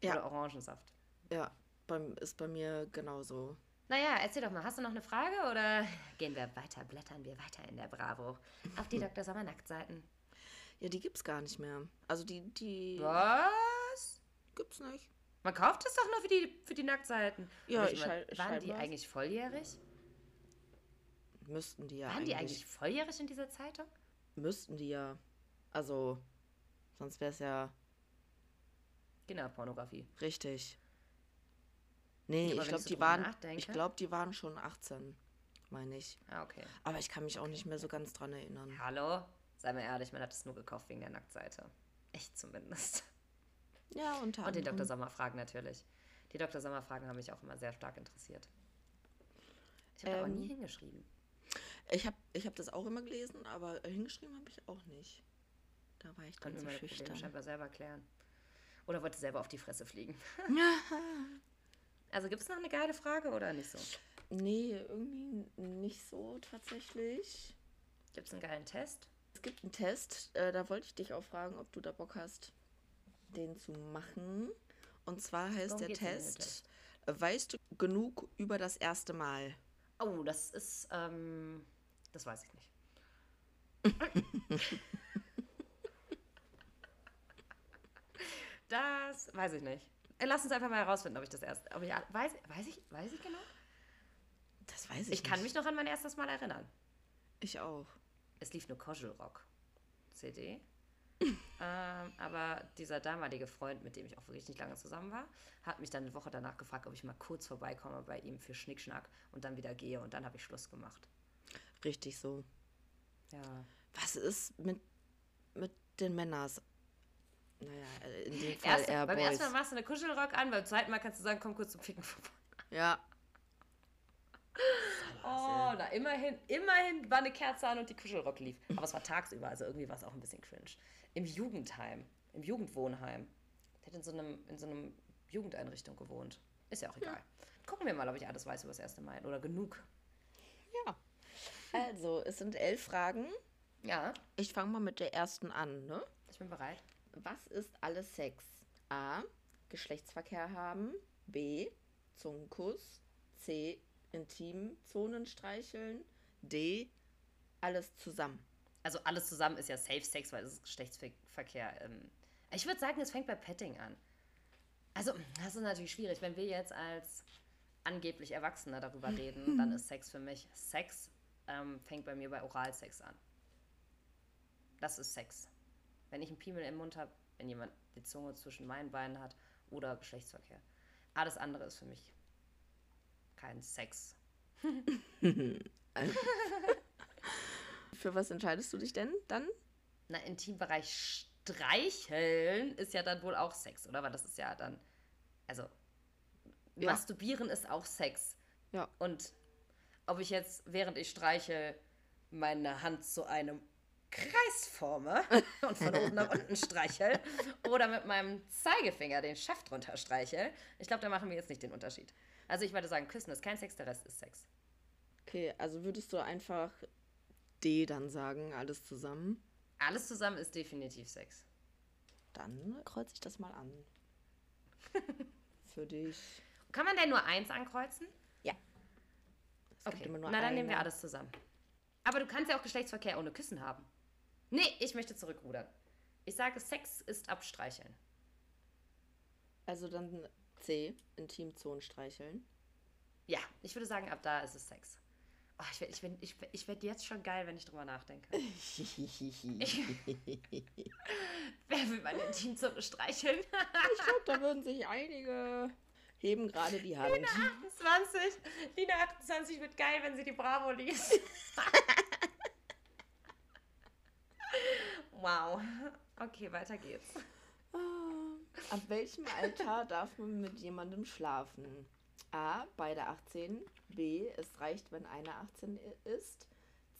Ja. Oder Orangensaft. Ja, beim, ist bei mir genauso. Naja, erzähl doch mal, hast du noch eine Frage oder gehen wir weiter, blättern wir weiter in der Bravo auf die Dr. Sommer Nacktseiten? Ja, die gibt's gar nicht mehr. Also die, die Was? gibt's nicht. Man kauft es doch nur für die, für die Nacktseiten. Ja, ich meine, schall- Waren die scheinbar. eigentlich volljährig? Müssten die ja Waren eigentlich. die eigentlich volljährig in dieser Zeitung? Müssten die ja. Also, sonst wäre es ja Kinderpornografie. richtig. Nee, Aber ich glaube, so die waren. Ich glaube, die waren schon 18, meine ich. Ah, okay. Aber ich kann mich auch nicht mehr so ganz dran erinnern. Hallo? Sei mal ehrlich, man hat es nur gekauft wegen der Nacktseite. Ich zumindest. Ja, unter Und die. Dr. Sommer-Fragen natürlich. Die Dr. Sommer-Fragen haben mich auch immer sehr stark interessiert. Ich habe Ähm, nie hingeschrieben. Ich habe ich hab das auch immer gelesen, aber hingeschrieben habe ich auch nicht. Da war ich dann meine Probleme schüchtern. scheinbar selber klären. Oder wollte selber auf die Fresse fliegen? also gibt es noch eine geile Frage oder nicht so? Nee, irgendwie nicht so tatsächlich. Gibt es einen geilen Test? Es gibt einen Test, äh, da wollte ich dich auch fragen, ob du da Bock hast, den zu machen. Und zwar heißt Worum der Test, Test? weißt du genug über das erste Mal? Oh, das ist, ähm, das weiß ich nicht. das weiß ich nicht. Äh, Lass uns einfach mal herausfinden, ob ich das erst, ob ich, weiß, weiß ich, weiß ich genau? Das weiß ich, Ich kann nicht. mich noch an mein erstes Mal erinnern. Ich auch. Es lief nur Casual Rock CD. ähm, aber dieser damalige Freund, mit dem ich auch wirklich nicht lange zusammen war, hat mich dann eine Woche danach gefragt, ob ich mal kurz vorbeikomme bei ihm für Schnickschnack und dann wieder gehe und dann habe ich Schluss gemacht. Richtig so. Ja. Was ist mit, mit den Männers? Naja, äh, in dem Fall Erst, eher beim Boys. ersten Mal machst du eine Kuschelrock an, beim zweiten Mal kannst du sagen, komm kurz zum Ficken vorbei. Ja, Oh, na immerhin, immerhin war eine Kerze an und die Kuschelrock lief. Aber es war tagsüber, also irgendwie war es auch ein bisschen cringe. Im Jugendheim, im Jugendwohnheim. Der hat in so einem, in so einem Jugendeinrichtung gewohnt. Ist ja auch egal. Gucken wir mal, ob ich alles weiß über das erste Mal oder genug. ja. Also, es sind elf Fragen. Ja, Ich fange mal mit der ersten an, ne? ich bin bereit. Was ist alles Sex? A. Geschlechtsverkehr haben. B. Zungenkuss. C. Intimzonen streicheln. D. Alles zusammen. Also alles zusammen ist ja Safe Sex, weil es ist Geschlechtsverkehr. Ähm, ich würde sagen, es fängt bei Petting an. Also, das ist natürlich schwierig. Wenn wir jetzt als angeblich Erwachsene darüber reden, dann ist Sex für mich Sex. Ähm, fängt bei mir bei Oralsex an. Das ist Sex. Wenn ich einen Piemel im Mund habe, wenn jemand die Zunge zwischen meinen Beinen hat oder Geschlechtsverkehr. Alles andere ist für mich kein Sex. Für was entscheidest du dich denn dann? Na, Intimbereich streicheln ist ja dann wohl auch Sex, oder? Weil das ist ja dann. Also, Ja. masturbieren ist auch Sex. Ja. Und ob ich jetzt, während ich streiche, meine Hand zu einem Kreis forme und von oben nach unten streichel oder mit meinem Zeigefinger den Schaft runter streichel, ich glaube, da machen wir jetzt nicht den Unterschied. Also ich würde sagen, Küssen ist kein Sex, der Rest ist Sex. Okay, also würdest du einfach D dann sagen, alles zusammen? Alles zusammen ist definitiv Sex. Dann kreuze ich das mal an. Für dich. Kann man denn nur eins ankreuzen? Ja. Es Okay, na dann nehmen wir eine. alles zusammen. Aber du kannst ja auch Geschlechtsverkehr ohne Küssen haben. Nee, ich möchte zurückrudern. Ich sage, Sex ist abstreicheln. Also dann C, Intimzonen streicheln. Ja, ich würde sagen, ab da ist es Sex. Oh, ich werde ich werd, ich werd, ich werd jetzt schon geil, wenn ich drüber nachdenke. Wer will meine Intimzunge streicheln? Ich glaube, da würden sich einige heben gerade die Hand. 28. Lina 28 wird geil, wenn sie die Bravo liest. Wow. Okay, weiter geht's. Ab welchem Alter darf man mit jemandem schlafen? A. Beide 18. B. Es reicht, wenn einer 18 i- ist.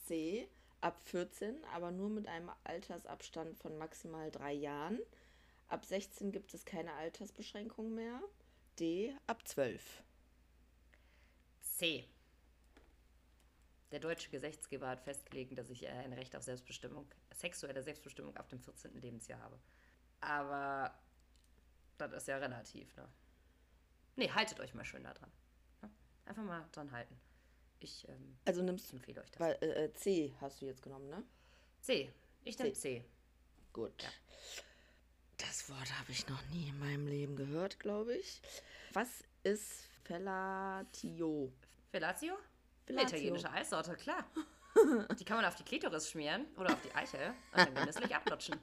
C. Ab 14, aber nur mit einem Altersabstand von maximal drei Jahren. Ab 16 gibt es keine Altersbeschränkung mehr. D. Ab 12. C. Der deutsche Gesetzgeber hat festgelegt, dass ich äh, ein Recht auf Selbstbestimmung, sexuelle Selbstbestimmung ab dem 14. Lebensjahr habe. Aber das ist ja relativ, ne? Nee, haltet euch mal schön da dran. Ne? Einfach mal dran halten. Ich ähm, Also nimmst du, empfehle euch das. weil äh, äh, C hast du jetzt genommen, ne? C. Ich nehme C. Gut. Das Wort habe ich noch nie in meinem Leben gehört, glaube ich. Was ist Fellatio? Fellatio? Eine Fellatio. italienische Eissorte, klar. Die kann man auf die Klitoris schmieren oder auf die Eichel und dann genüsslich ablutschen.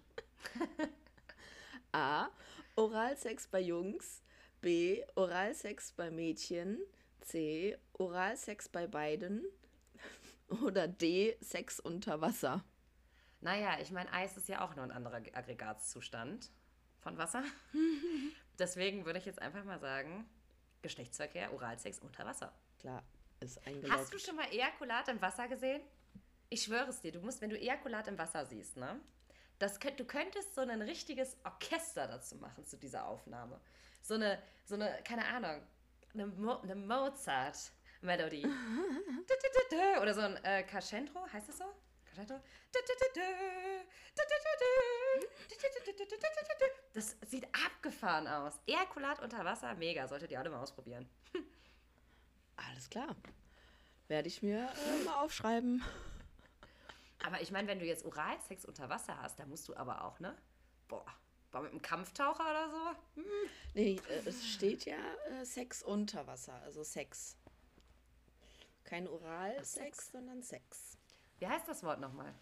A. Oralsex bei Jungs. B. Oralsex bei Mädchen. C. Oralsex bei beiden. Oder D. Sex unter Wasser. Naja, ich meine, Eis ist ja auch nur ein anderer Aggregatzustand von Wasser. Deswegen würde ich jetzt einfach mal sagen, Geschlechtsverkehr, Oralsex unter Wasser. Klar, ist Hast du eingeloggt. schon mal Ejakulat im Wasser gesehen? Ich schwöre es dir, du musst, wenn du Ejakulat im Wasser siehst, ne, Das könnt, du könntest so ein richtiges Orchester dazu machen, zu dieser Aufnahme. So eine, so eine keine Ahnung, eine, Mo eine Mozart-Melodie. Oder so ein äh, Crescendo, heißt das so? Crescendo? Das sieht abgefahren aus. Ejakulat unter Wasser, mega. Solltet ihr alle mal ausprobieren. Alles klar. Werde ich mir äh, mal aufschreiben. Aber ich meine, wenn du jetzt Oralsex unter Wasser hast, da musst du aber auch, ne? Boah, boah mit einem Kampftaucher oder so? Hm. Nee, äh, es steht ja äh, Sex unter Wasser, also Sex. Kein Oralsex, Sex. sondern Sex. Wie heißt das Wort nochmal?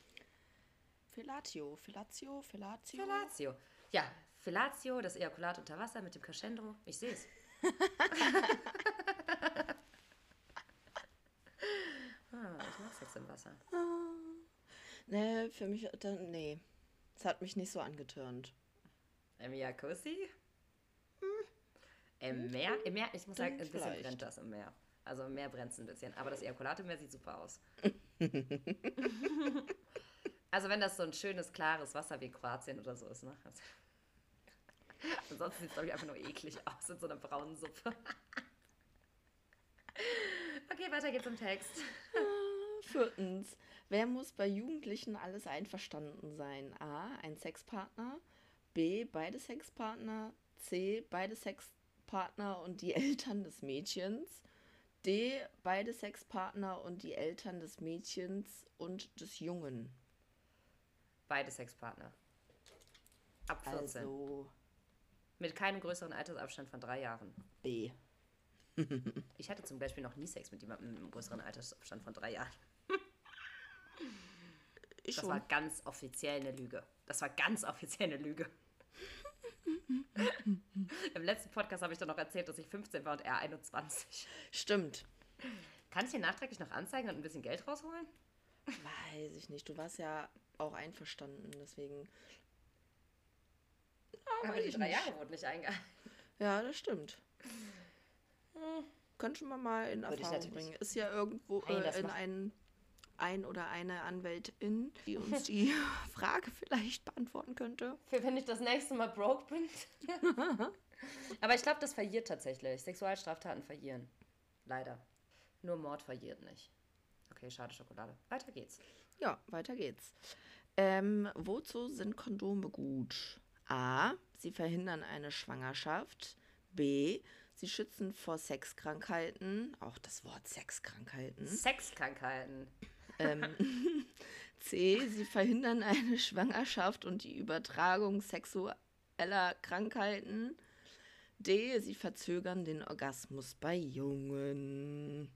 Fellatio, Fellatio, Fellatio. Fellatio. Ja, Fellatio, das Ejakulat unter Wasser mit dem Crescendo. Ich sehe es. ah, ich mag Sex im Wasser. Nee, für mich, dann, nee. Es hat mich nicht so angetörnt. Im Jacuzzi? Hm. Im Meer? Im Meer, ich muss sagen, ein bisschen vielleicht. brennt das im Meer. Also im Meer brennt es ein bisschen. Aber das Ejakulat im Meer sieht super aus. also wenn das so ein schönes, klares Wasser wie Kroatien oder so ist, ne? Also, ansonsten sieht es, glaube ich, einfach nur eklig aus in so einer braunen Suppe. okay, weiter geht's im Text. Viertens. Wer muss bei Jugendlichen alles einverstanden sein? A. Ein Sexpartner. B. Beide Sexpartner. C. Beide Sexpartner und die Eltern des Mädchens. D. Beide Sexpartner und die Eltern des Mädchens und des Jungen. Beide Sexpartner. Ab 14. Also Mit keinem größeren Altersabstand von drei Jahren. B. Ich hatte zum Beispiel noch nie Sex mit jemandem mit einem größeren Altersabstand von drei Jahren. Ich Das schon. war ganz offiziell eine Lüge. Das war ganz offiziell eine Lüge. Im letzten Podcast habe ich dann noch erzählt, dass ich 15 war und er 21. Stimmt. Kann ich dir nachträglich noch anzeigen und ein bisschen Geld rausholen? Weiß ich nicht. Du warst ja auch einverstanden, deswegen. Aber weiß die drei nicht. Jahre wurden nicht eingehalten. Ja, das stimmt. Hm, Könnte man mal in Erfahrung bringen. Ist ja irgendwo Nein, äh, in macht- ein, oder eine Anwältin, die uns die Frage vielleicht beantworten könnte. Für wenn ich das nächste Mal broke bin. Aber ich glaube, das verjährt tatsächlich. Sexualstraftaten verjieren. Leider. Nur Mord verjiert nicht. Okay, schade Schokolade. Weiter geht's. Ja, weiter geht's. Ähm, wozu sind Kondome gut? A. Sie verhindern eine Schwangerschaft. B. Sie schützen vor Sexkrankheiten. Auch das Wort Sexkrankheiten. Sexkrankheiten. Ähm, C. Sie verhindern eine Schwangerschaft und die Übertragung sexueller Krankheiten. D. Sie verzögern den Orgasmus bei Jungen.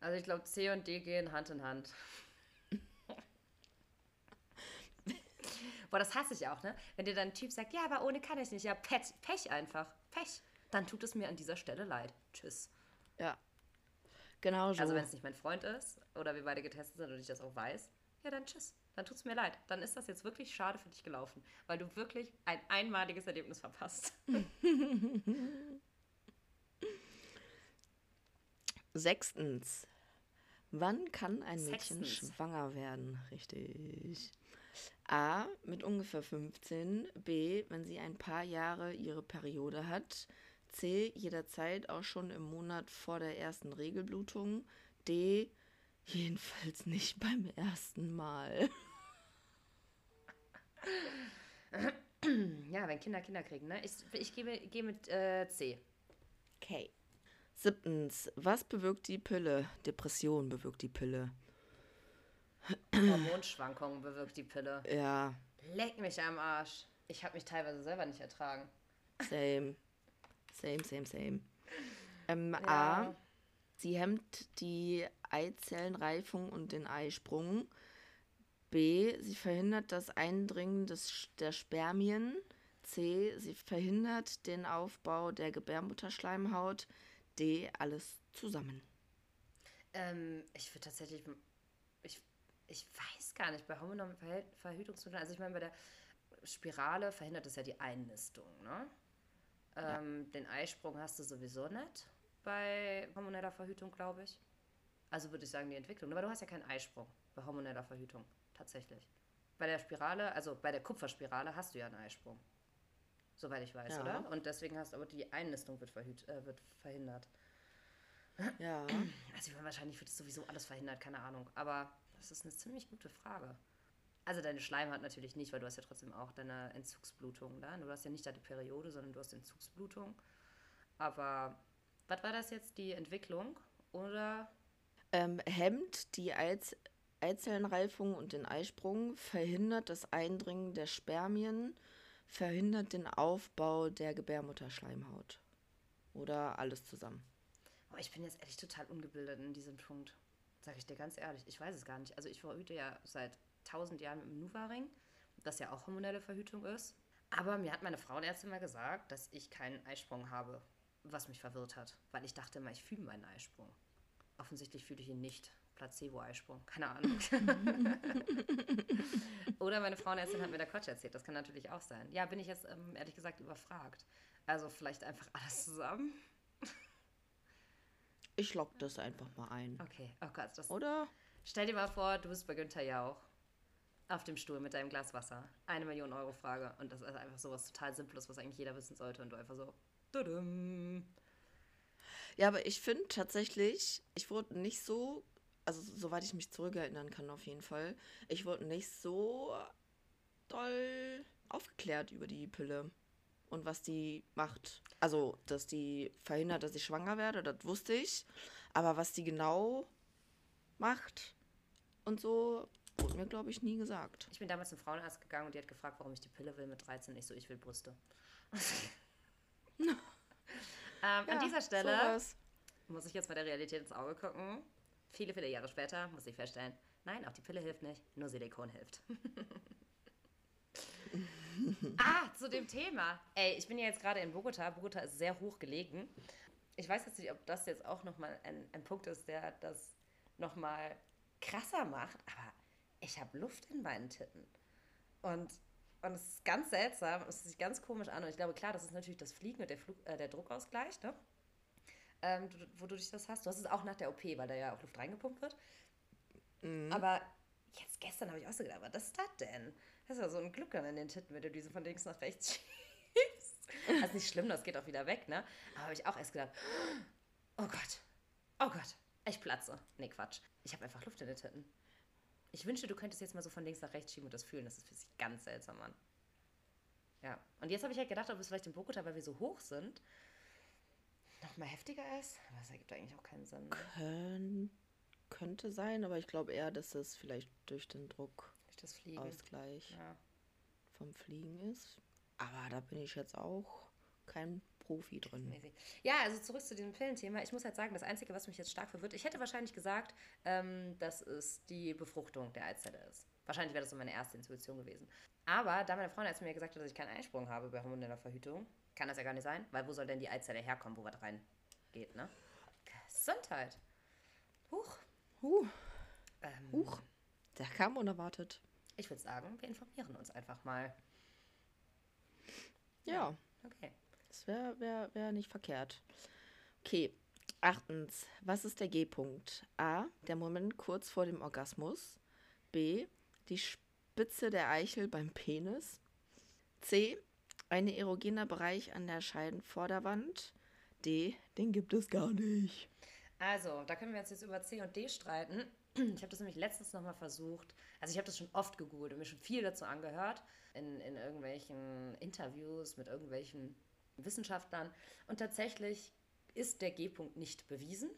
Also ich glaube, C und D gehen Hand in Hand. Boah, das hasse ich auch, ne? Wenn dir dann ein Typ sagt, ja, aber ohne kann ich nicht. Ja, Pech, Pech einfach. Pech. Dann tut es mir an dieser Stelle leid. Tschüss. Ja, genau so. Also wenn es nicht mein Freund ist oder wir beide getestet sind und ich das auch weiß, ja, dann tschüss. Dann tut es mir leid. Dann ist das jetzt wirklich schade für dich gelaufen, weil du wirklich ein einmaliges Erlebnis verpasst. Sechstens. Wann kann ein Mädchen Sechstens. schwanger werden? Richtig. A. Mit ungefähr 15. B. Wenn sie ein paar Jahre ihre Periode hat. C. Jederzeit auch schon im Monat vor der ersten Regelblutung. D. Jedenfalls nicht beim ersten Mal. Ja, wenn Kinder Kinder kriegen, ne? Ich, ich gehe, gehe mit äh, C. Okay. Siebtens. Was bewirkt die Pille? Depression bewirkt die Pille. Hormonschwankungen bewirkt die Pille. Ja, Leck mich am Arsch. Ich habe mich teilweise selber nicht ertragen. Same. Same, same, same. Ähm, Ja. A. Sie hemmt die Eizellenreifung und den Eisprung. B. Sie verhindert das Eindringen des, der Spermien. C. Sie verhindert den Aufbau der Gebärmutterschleimhaut. D. Alles zusammen. Ähm, ich würde tatsächlich. Ich, ich weiß gar nicht, bei hormonalen Verhütungsmitteln, also ich meine, bei der Spirale verhindert es ja die Einnistung, ne? Ähm, Den Eisprung hast du sowieso nicht bei hormoneller Verhütung, glaube ich. Also würde ich sagen, die Entwicklung. Aber du hast ja keinen Eisprung bei hormoneller Verhütung, tatsächlich. bei der Spirale, also bei der Kupferspirale, hast du ja einen Eisprung. Soweit ich weiß, Ja. oder? Und deswegen hast aber die Einnistung wird, verhüt, äh, wird verhindert. Ja. Also wahrscheinlich wird es sowieso alles verhindert, keine Ahnung. Aber das ist eine ziemlich gute Frage. Also deine Schleimhaut natürlich nicht, weil du hast ja trotzdem auch deine Entzugsblutung da. Du hast ja nicht deine Periode, sondern du hast Entzugsblutung. Aber was war das jetzt, die Entwicklung? Oder Ähm, hemmt die Eiz Eizellenreifung und den Eisprung, verhindert das Eindringen der Spermien, verhindert den Aufbau der Gebärmutterschleimhaut. Oder alles zusammen. Oh, ich bin jetzt ehrlich total ungebildet in diesem Punkt. Sag ich dir ganz ehrlich. Ich weiß es gar nicht. Also ich verhüte ja seit tausend Jahren mit dem Nuva-Ring, das ja auch hormonelle Verhütung ist. Aber mir hat meine Frauenärztin mal gesagt, dass ich keinen Eisprung habe, was mich verwirrt hat. Weil ich dachte immer, ich fühle meinen Eisprung. Offensichtlich fühle ich ihn nicht. Placebo-Eisprung. Keine Ahnung. Oder meine Frauenärztin hat mir da Quatsch erzählt. Das kann natürlich auch sein. Ja, bin ich jetzt ähm, ehrlich gesagt überfragt. Also vielleicht einfach alles zusammen. Ich lock das einfach mal ein. Okay, oh Gott, das Oder? Stell dir mal vor, du bist bei Günther Jauch auf dem Stuhl mit deinem Glas Wasser. Eine Million Euro Frage. Und das ist einfach so was total Simples, was eigentlich jeder wissen sollte. Und du einfach so. Tudum. Ja, aber ich finde tatsächlich, ich wurde nicht so, also soweit ich mich zurückerinnern kann auf jeden Fall, ich wurde nicht so doll aufgeklärt über die Pille und was die macht. Also, dass die verhindert, dass ich schwanger werde, das wusste ich. Aber was die genau macht und so, wurde mir, glaube ich, nie gesagt. Ich bin damals zum Frauenarzt gegangen und die hat gefragt, warum ich die Pille will mit 13. Ich so, ich will Brüste. ähm, an dieser Stelle sowas. muss ich jetzt bei der Realität ins Auge gucken. Viele, viele Jahre später muss ich feststellen, nein, auch die Pille hilft nicht, nur Silikon hilft. ah, zu dem Thema. Ey, ich bin ja jetzt gerade in Bogota. Bogota ist sehr hoch gelegen. Ich weiß jetzt nicht, ob das jetzt auch nochmal ein, ein Punkt ist, der das nochmal krasser macht, aber ich habe Luft in meinen Titten. Und, und es ist ganz seltsam, es sich ganz komisch an. Und ich glaube, klar, das ist natürlich das Fliegen und der, Flug, äh, der Druckausgleich, ne? ähm, du, wodurch das hast. Du hast es auch nach der OP, weil da ja auch Luft reingepumpt wird. Aber jetzt gestern habe ich auch so gedacht, was ist das denn? Das ist ja so ein Gluckern in den Titten, wenn du diese von links nach rechts schiebst. Das ist nicht schlimm, das geht auch wieder weg, ne? Aber habe ich auch erst gedacht, oh Gott, oh Gott, ich platze. Nee, Quatsch. Ich habe einfach Luft in den Titten. Ich wünschte, du könntest jetzt mal so von links nach rechts schieben und das fühlen. Das ist für sich ganz seltsam an. Ja. Und jetzt habe ich halt gedacht, ob es vielleicht in Bogota, weil wir so hoch sind, noch mal heftiger ist. Aber das ergibt eigentlich auch keinen Sinn. Ne? Kön könnte sein, aber ich glaube eher, dass es vielleicht durch den Druckausgleich Durch das Fliegen. Ja. vom Fliegen ist. Aber da bin ich jetzt auch kein Profi drin. Ja, also zurück zu diesem Pillenthema. Ich muss halt sagen, das Einzige, was mich jetzt stark verwirrt, ich hätte wahrscheinlich gesagt, ähm, dass es die Befruchtung der Eizelle ist. Wahrscheinlich wäre das so meine erste Intuition gewesen. Aber da meine Freundin mir gesagt hat, dass ich keinen Einsprung habe bei hormoneller Verhütung, kann das ja gar nicht sein, weil wo soll denn die Eizelle herkommen, wo was reingeht, ne? Gesundheit. Huch. Huh, Ähm, huch, der kam unerwartet. Ich würde sagen, wir informieren uns einfach mal. Ja, Okay. Das wäre wär, wär nicht verkehrt. Okay, achtens, was ist der G-Punkt? A, der Moment kurz vor dem Orgasmus. B, die Spitze der Eichel beim Penis. C, ein erogener Bereich an der Scheidenvorderwand. D, den gibt es gar nicht. Also, da können wir uns jetzt über C und D streiten. Ich habe das nämlich letztens nochmal versucht. Also ich habe das schon oft gegoogelt und mir schon viel dazu angehört. In, in irgendwelchen Interviews mit irgendwelchen Wissenschaftlern. Und tatsächlich ist der G-Punkt nicht bewiesen.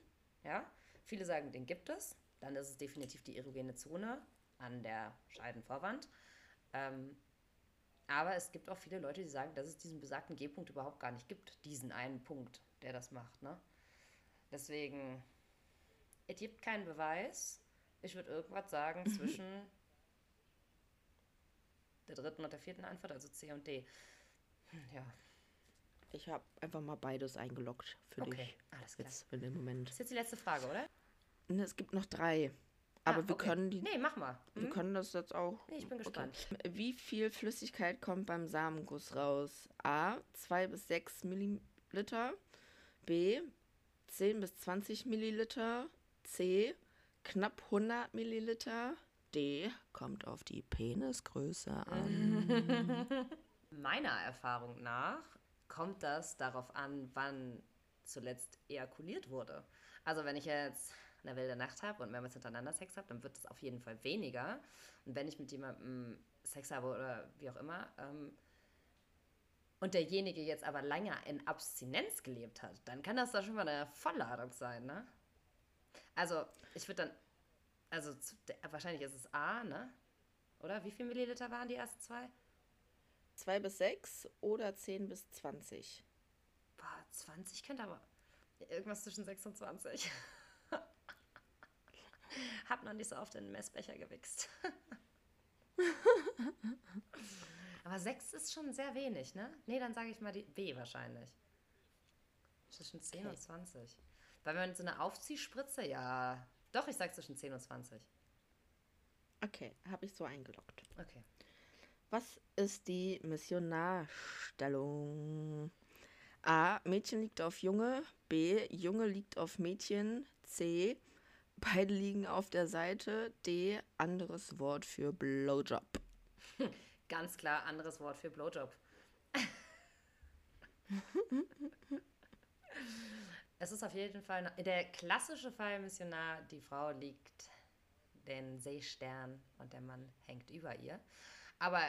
Ja? Viele sagen, den gibt es. Dann ist es definitiv die erogene Zone an der Scheidenvorwand. Ähm, aber es gibt auch viele Leute, die sagen, dass es diesen besagten G-Punkt überhaupt gar nicht gibt. Diesen einen Punkt, der das macht. Ne? Deswegen, es gibt keinen Beweis. Ich würde irgendwas sagen zwischen der dritten und der vierten Antwort, also C und D. Hm, Ja, Ich habe einfach mal beides eingeloggt für Okay, dich. alles klar. Jetzt für den Moment. ist jetzt die letzte Frage, oder? Ne, Es gibt noch drei. Aber Ah, wir okay. können die. Nee, mach mal. Wir Hm? können das jetzt auch. Nee, ich bin gespannt. Wie viel Flüssigkeit kommt beim Samenguss raus? A. 2 bis 6 Milliliter. B. 10 bis 20 Milliliter. C. Knapp 100 Milliliter. D kommt auf die Penisgröße an. Meiner Erfahrung nach kommt das darauf an, wann zuletzt ejakuliert wurde. Also wenn ich jetzt eine wilde Nacht habe und mehrmals hintereinander Sex habe, dann wird es auf jeden Fall weniger. Und wenn ich mit jemandem Sex habe oder wie auch immer, ähm, und derjenige jetzt aber länger in Abstinenz gelebt hat, dann kann das doch schon mal eine Vollladung sein, ne? Also, ich würde dann, also wahrscheinlich ist es A, ne? Oder wie viel Milliliter waren die ersten zwei? 2 bis 6 oder 10 bis 20? Boah, 20 könnte aber irgendwas zwischen 6 und 20. Hab noch nicht so oft in den Messbecher gewichst. aber 6 ist schon sehr wenig, ne? Nee, dann sage ich mal die B wahrscheinlich. Zwischen 10 Okay. und 20. Weil wenn man so eine Aufziehspritze, ja. Doch, ich sag zwischen 10 und 20. Okay, habe ich so eingeloggt. Okay. Was ist die Missionarstellung? A. Mädchen liegt auf Junge. B. Junge liegt auf Mädchen. C. Beide liegen auf der Seite. D. Anderes Wort für Blowjob. Ganz klar, anderes Wort für Blowjob. es ist auf jeden Fall der klassische Fall Missionar, die Frau liegt den Seestern und der Mann hängt über ihr. Aber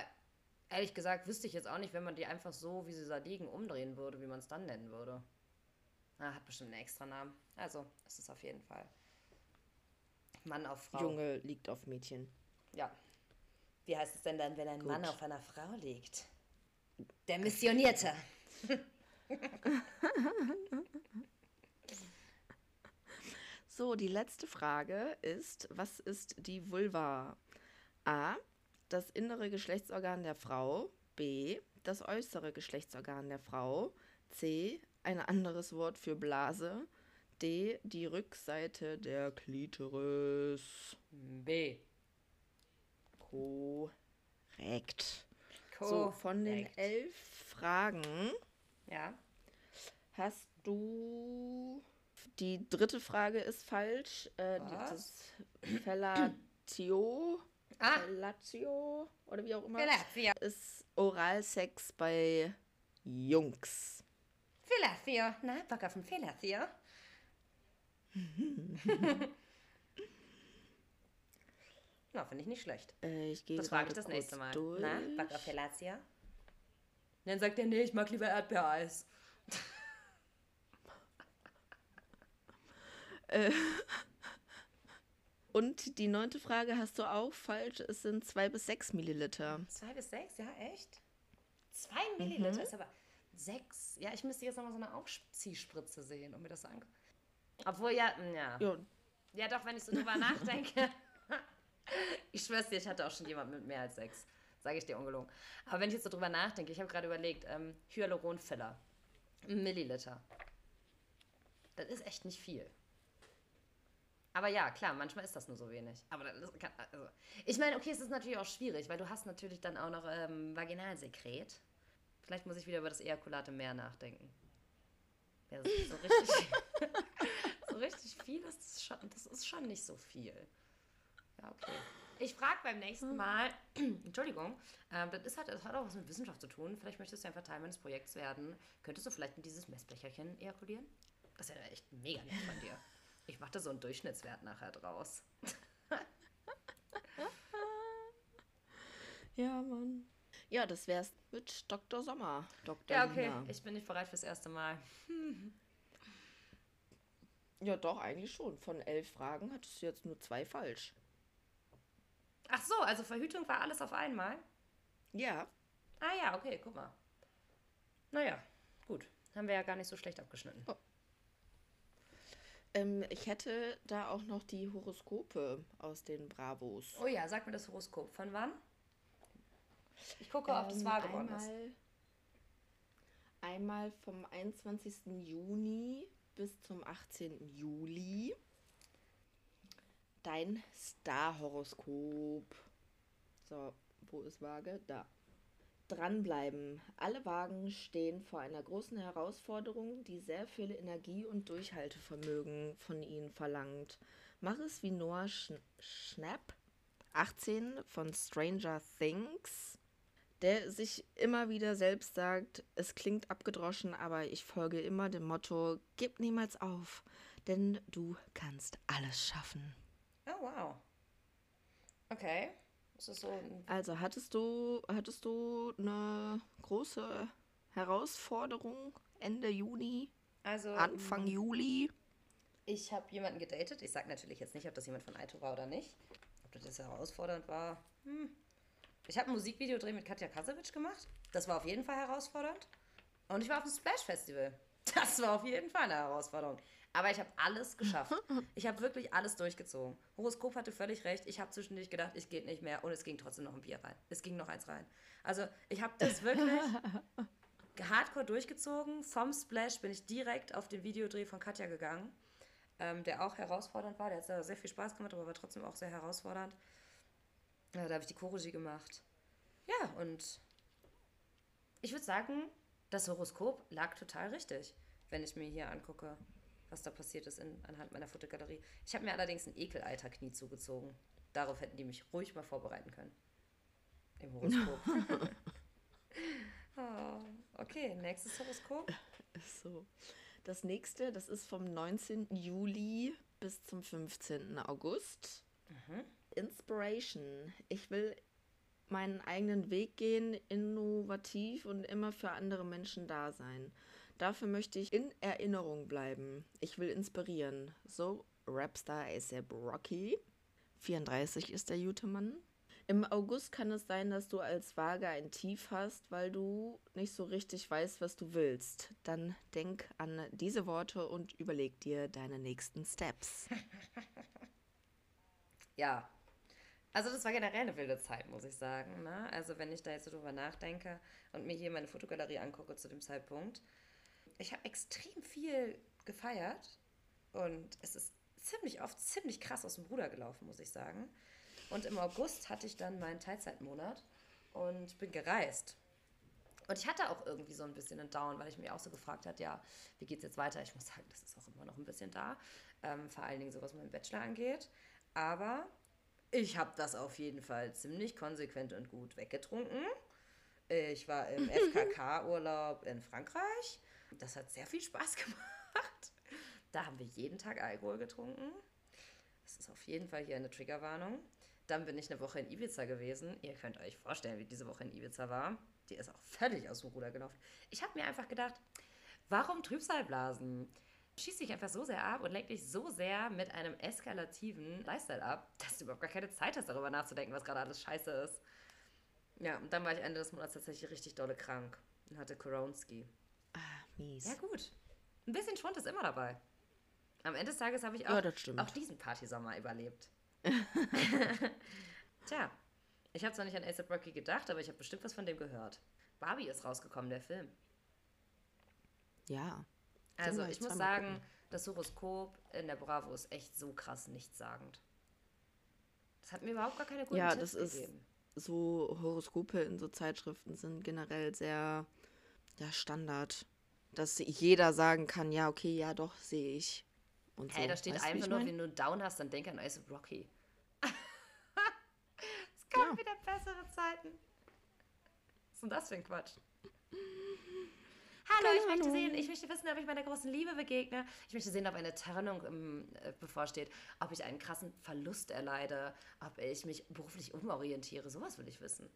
ehrlich gesagt wüsste ich jetzt auch nicht, wenn man die einfach so, wie sie da liegen, umdrehen würde, wie man es dann nennen würde. Ah, hat bestimmt einen extra Namen. Also, es ist auf jeden Fall Mann auf Frau. Junge liegt auf Mädchen. Ja. Wie heißt es denn dann, wenn ein Gut. Mann auf einer Frau liegt? Der Missionierte. So, die letzte Frage ist, was ist die Vulva? A. Das innere Geschlechtsorgan der Frau. B. Das äußere Geschlechtsorgan der Frau. C. Ein anderes Wort für Blase. D. Die Rückseite der Klitoris. B. Korrekt. So, von den Korrekt. elf Fragen Ja. hast du. Die dritte Frage ist falsch. Äh, Was? das Fellatio. Ah, Fellatio oder wie auch immer. Philadelphia. Ist Oralsex bei Jungs. Philadelphia. Na, Bock auf den Philadelphia. Na, finde ich nicht schlecht. Äh, ich gehe Das frage ich das nächste Mal. Durch. Na, Bock auf Philadelphia? Dann sagt er, nee, ich mag lieber Erdbeereis. Und die neunte Frage hast du auch falsch. Es sind zwei bis sechs Milliliter. Zwei bis sechs, ja, echt? Zwei Milliliter ist aber sechs. Ja, ich müsste jetzt nochmal so eine Aufziehspritze sehen, um mir das an. Obwohl, ja, mm, ja. Ja, Ja, doch, wenn ich so drüber nachdenke. ich schwör's dir, ich hatte auch schon jemand mit mehr als sechs. Sage ich dir ungelogen. Aber wenn ich jetzt so drüber nachdenke, ich habe gerade überlegt, ähm, Hyaluronfiller. Milliliter. Das ist echt nicht viel. Aber ja, klar, manchmal ist das nur so wenig. Aber das kann, also, ich meine, okay, es ist natürlich auch schwierig, weil du hast natürlich dann auch noch ähm, Vaginalsekret. Vielleicht muss ich wieder über das Ejakulat im Meer nachdenken. Ja, das ist so richtig, so richtig viel ist das schon, das ist schon nicht so viel. Ja, okay. Ich frage beim nächsten Mal, Entschuldigung, ähm, das, ist halt, das hat auch was mit Wissenschaft zu tun. Vielleicht möchtest du einfach Teil meines Projekts werden. Könntest du vielleicht in dieses Messbecherchen ejakulieren? Das wäre echt mega nett von dir. Ich mache da so einen Durchschnittswert nachher draus. ja, Mann. Ja, das wär's mit Dr. Sommer. Dr. Ja, okay. Lina. Ich bin nicht bereit fürs erste Mal. Ja, doch, eigentlich schon. Von elf Fragen hattest du jetzt nur zwei falsch. Ach so, also Verhütung war alles auf einmal? Ja. Ah ja, okay, guck mal. Naja, gut. Haben wir ja gar nicht so schlecht abgeschnitten. Ähm, ich hätte da auch noch die Horoskope aus den Bravos. Oh ja, sag mir das Horoskop. Von wann? Ich gucke, ob das Ähm, wahr geworden ist. einmal, einmal vom 21. Juni bis zum 18. Juli. Dein Star-Horoskop. So, wo ist Waage? Da. Dranbleiben. Alle Wagen stehen vor einer großen Herausforderung, die sehr viel Energie und Durchhaltevermögen von ihnen verlangt. Mach es wie Noah Schn Schnapp. 18 von Stranger Things, der sich immer wieder selbst sagt, es klingt abgedroschen, aber ich folge immer dem Motto, gib niemals auf, denn du kannst alles schaffen. Oh, wow. Okay. So Also hattest du, hattest du eine große Herausforderung Ende Juni, also, Anfang mm, Juli? Ich habe jemanden gedatet. Ich sage natürlich jetzt nicht, ob das jemand von Aito war oder nicht. Ob das herausfordernd war. Hm. Ich habe ein Musikvideodreh mit Katja Kasewitsch gemacht. Das war auf jeden Fall herausfordernd. Und ich war auf dem Splash Festival. Das war auf jeden Fall eine Herausforderung. Aber ich habe alles geschafft. Ich habe wirklich alles durchgezogen. Horoskop hatte völlig recht. Ich habe zwischendurch gedacht, es geht nicht mehr. Und es ging trotzdem noch ein Bier rein. Es ging noch eins rein. Also ich habe das wirklich hardcore durchgezogen. Vom Splash bin ich direkt auf den Videodreh von Katja gegangen ähm, der auch herausfordernd war. Der hat sehr viel Spaß gemacht, aber war trotzdem auch sehr herausfordernd. Ja, da habe ich die Chorregie gemacht. Ja, und ich würde sagen, das Horoskop lag total richtig, wenn ich mir hier angucke, was da passiert ist in, anhand meiner Fotogalerie. Ich habe mir allerdings ein Ekelalter-Knie zugezogen. Darauf hätten die mich ruhig mal vorbereiten können. Im Horoskop. oh, okay, nächstes Horoskop. So. Das nächste, das ist vom 19. Juli bis zum 15. August. Inspiration. Ich will meinen eigenen Weg gehen, innovativ und immer für andere Menschen da sein. Dafür möchte ich in Erinnerung bleiben. Ich will inspirieren. So, Rapstar ASAP Rocky. 34 ist der gute Mann. Im August kann es sein, dass du als Waage ein Tief hast, weil du nicht so richtig weißt, was du willst. Dann denk an diese Worte und überleg dir deine nächsten Steps. Ja. Also das war generell eine wilde Zeit, muss ich sagen. Ne? Also wenn ich da jetzt so drüber nachdenke und mir hier meine Fotogalerie angucke zu dem Zeitpunkt. Ich habe extrem viel gefeiert und es ist ziemlich oft ziemlich krass aus dem Ruder gelaufen, muss ich sagen. Und im August hatte ich dann meinen Teilzeitmonat und bin gereist. Und ich hatte auch irgendwie so ein bisschen einen Down, weil ich mich auch so gefragt habe, ja, wie geht es jetzt weiter? Ich muss sagen, das ist auch immer noch ein bisschen da. Ähm, vor allen Dingen so, was meinen Bachelor angeht. Aber ich habe das auf jeden Fall ziemlich konsequent und gut weggetrunken. Ich war im FKK-Urlaub in Frankreich. Das hat sehr viel Spaß gemacht. Da haben wir jeden Tag Alkohol getrunken. Das ist auf jeden Fall hier eine Triggerwarnung. Dann bin ich eine Woche in Ibiza gewesen. Ihr könnt euch vorstellen, wie diese Woche in Ibiza war. Die ist auch völlig aus dem Ruder gelaufen. Ich habe mir einfach gedacht, warum Trübsalblasen? Schieß dich einfach so sehr ab und lenk dich so sehr mit einem eskalativen Lifestyle ab, dass du überhaupt gar keine Zeit hast, darüber nachzudenken, was gerade alles scheiße ist. Ja, und dann war ich Ende des Monats tatsächlich richtig dolle krank und hatte Koronski. Mies. Ja, gut. Ein bisschen Schwund ist immer dabei. Am Ende des Tages habe ich auch, Ja, auch diesen Partysommer überlebt. Tja, ich habe zwar nicht an ASAP Rocky gedacht, aber ich habe bestimmt was von dem gehört. Barbie ist rausgekommen, der Film. Ja. Also ich muss sagen, gucken. das Horoskop in der Bravo ist echt so krass nichtssagend. Das hat mir überhaupt gar keine guten Ja, Tipps das ist gegeben. so Horoskope in so Zeitschriften sind generell sehr ja, Standard. Dass jeder sagen kann, ja, okay, ja, doch, sehe ich. Und Hey, so. da steht Weißt einfach nur, mein? wenn du einen Down hast, dann denk an ASAP Rocky. es kommen Ja. wieder bessere Zeiten. Was ist denn das für ein Quatsch? Hallo, ich möchte sehen, ich möchte wissen, ob ich meiner großen Liebe begegne. Ich möchte sehen, ob eine Trennung ähm, äh, bevorsteht, ob ich einen krassen Verlust erleide, ob ich mich beruflich umorientiere. Sowas will ich wissen.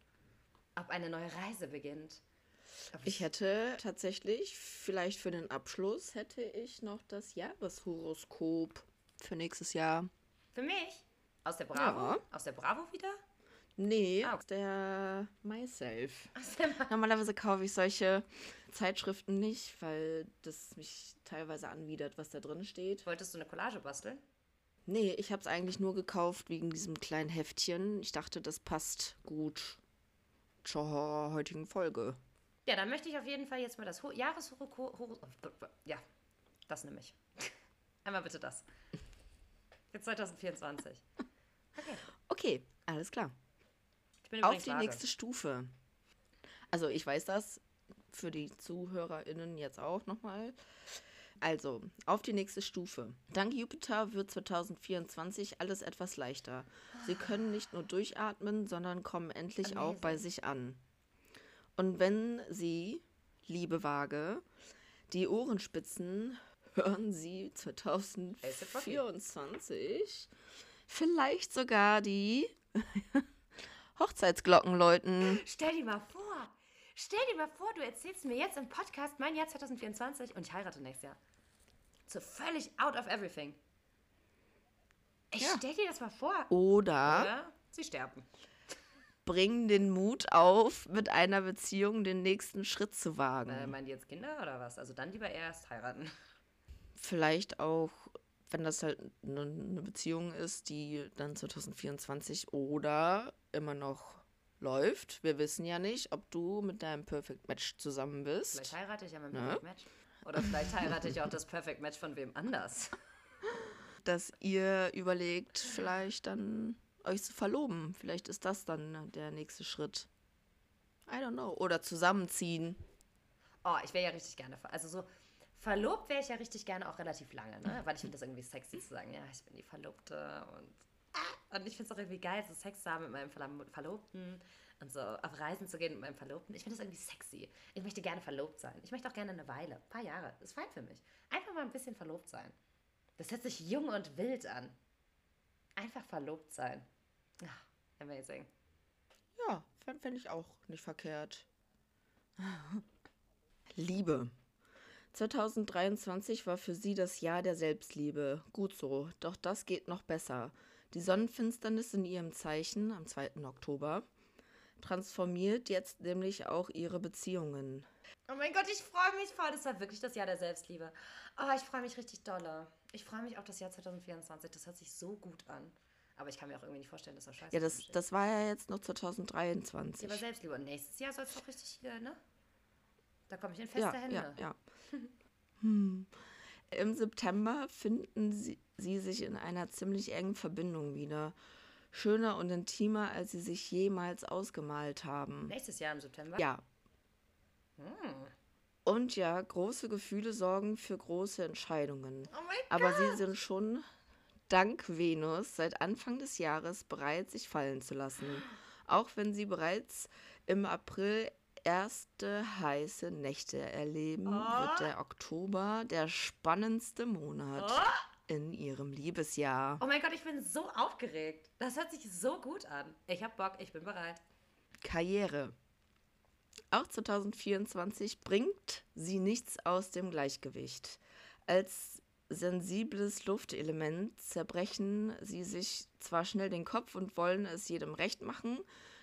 Ob eine neue Reise beginnt. Ich hätte tatsächlich, vielleicht für den Abschluss, hätte ich noch das Jahreshoroskop für nächstes Jahr. Für mich? Aus der Bravo? Ja. Aus der Bravo wieder? Nee, Ah. der Myself. Aus der Normalerweise kaufe ich solche Zeitschriften nicht, weil das mich teilweise anwidert, was da drin steht. Wolltest du eine Collage basteln? Nee, ich habe es eigentlich nur gekauft wegen diesem kleinen Heftchen. Ich dachte, das passt gut zur heutigen Folge. Ja, dann möchte ich auf jeden Fall jetzt mal das Ho Jahreshoroskop. Horo ja, das nehme ich. Einmal bitte das. Für 2024. Okay. Okay, alles klar. Ich bin Auf die vage. nächste Stufe. Also ich weiß das für die ZuhörerInnen jetzt auch nochmal. Also, auf die nächste Stufe. Dank Jupiter wird 2024 alles etwas leichter. Sie können nicht nur durchatmen, sondern kommen endlich auch bei sich an. Und wenn Sie, liebe Waage, die Ohrenspitzen hören Sie 2024 vielleicht sogar die Hochzeitsglocken läuten. Stell dir mal vor, stell dir mal vor, du erzählst mir jetzt im Podcast mein Jahr 2024 und ich heirate nächstes Jahr. So völlig out of everything. Ich Ja. stell dir das mal vor. Oder Oder sie sterben. Bringen den Mut auf, mit einer Beziehung den nächsten Schritt zu wagen. Äh, meinen die jetzt Kinder oder was? Also dann lieber erst heiraten. Vielleicht auch, wenn das halt eine ne Beziehung ist, die dann 2024 oder immer noch läuft. Wir wissen ja nicht, ob du mit deinem Perfect Match zusammen Vielleicht bist. heirate ich ja mein Ne? Perfect Match. Oder vielleicht heirate ich auch das Perfect Match von wem anders. Dass ihr überlegt, vielleicht dann euch zu verloben. Vielleicht ist das dann der nächste Schritt. I don't know. Oder zusammenziehen. Oh, ich wäre ja richtig gerne. Also so verlobt wäre ich ja richtig gerne auch relativ lange, ne? Weil ich finde das irgendwie sexy zu sagen, ja, ich bin die Verlobte und. Ah, und ich finde es auch irgendwie geil, so Sex zu haben mit meinem Verlobten und so auf Reisen zu gehen mit meinem Verlobten. Ich finde das irgendwie sexy. Ich möchte gerne verlobt sein. Ich möchte auch gerne eine Weile, ein paar Jahre. Ist fein für mich. Einfach mal ein bisschen verlobt sein. Das hört sich jung und wild an. Einfach verlobt sein. Ah, amazing. Ja, fände ich auch nicht verkehrt. Liebe. 2023 war für sie das Jahr der Selbstliebe. Gut so, doch das geht noch besser. Die Sonnenfinsternis in ihrem Zeichen am 2. Oktober transformiert jetzt nämlich auch ihre Beziehungen. Oh mein Gott, ich freue mich voll. Das war wirklich das Jahr der Selbstliebe. Oh, ich freue mich richtig dolle. Ich freue mich auf das Jahr 2024. Das hört sich so gut an. Aber ich kann mir auch irgendwie nicht vorstellen, dass das scheiße Ja, das, das war ja jetzt noch Ja, aber 2023. Selbstliebe. Und nächstes Jahr soll es doch richtig hier, ne? Da komme ich in feste Ja, Hände. ja, ja. Hm. Im September finden sie, sie sich in einer ziemlich engen Verbindung wieder. Schöner und intimer, als sie sich jemals ausgemalt haben. Nächstes Jahr im September? Ja. Hm. Und ja, große Gefühle sorgen für große Entscheidungen. Oh Aber sie sind schon dank Venus seit Anfang des Jahres bereit, sich fallen zu lassen. Auch wenn sie bereits im April erste heiße Nächte erleben, wird der Oktober der spannendste Monat in ihrem Liebesjahr. Oh mein Gott, ich bin so aufgeregt. Das hört sich so gut an. Ich hab Bock, ich bin bereit. Karriere. Auch 2024 bringt sie nichts aus dem Gleichgewicht. Als sensibles Luftelement zerbrechen sie sich zwar schnell den Kopf und wollen es jedem recht machen,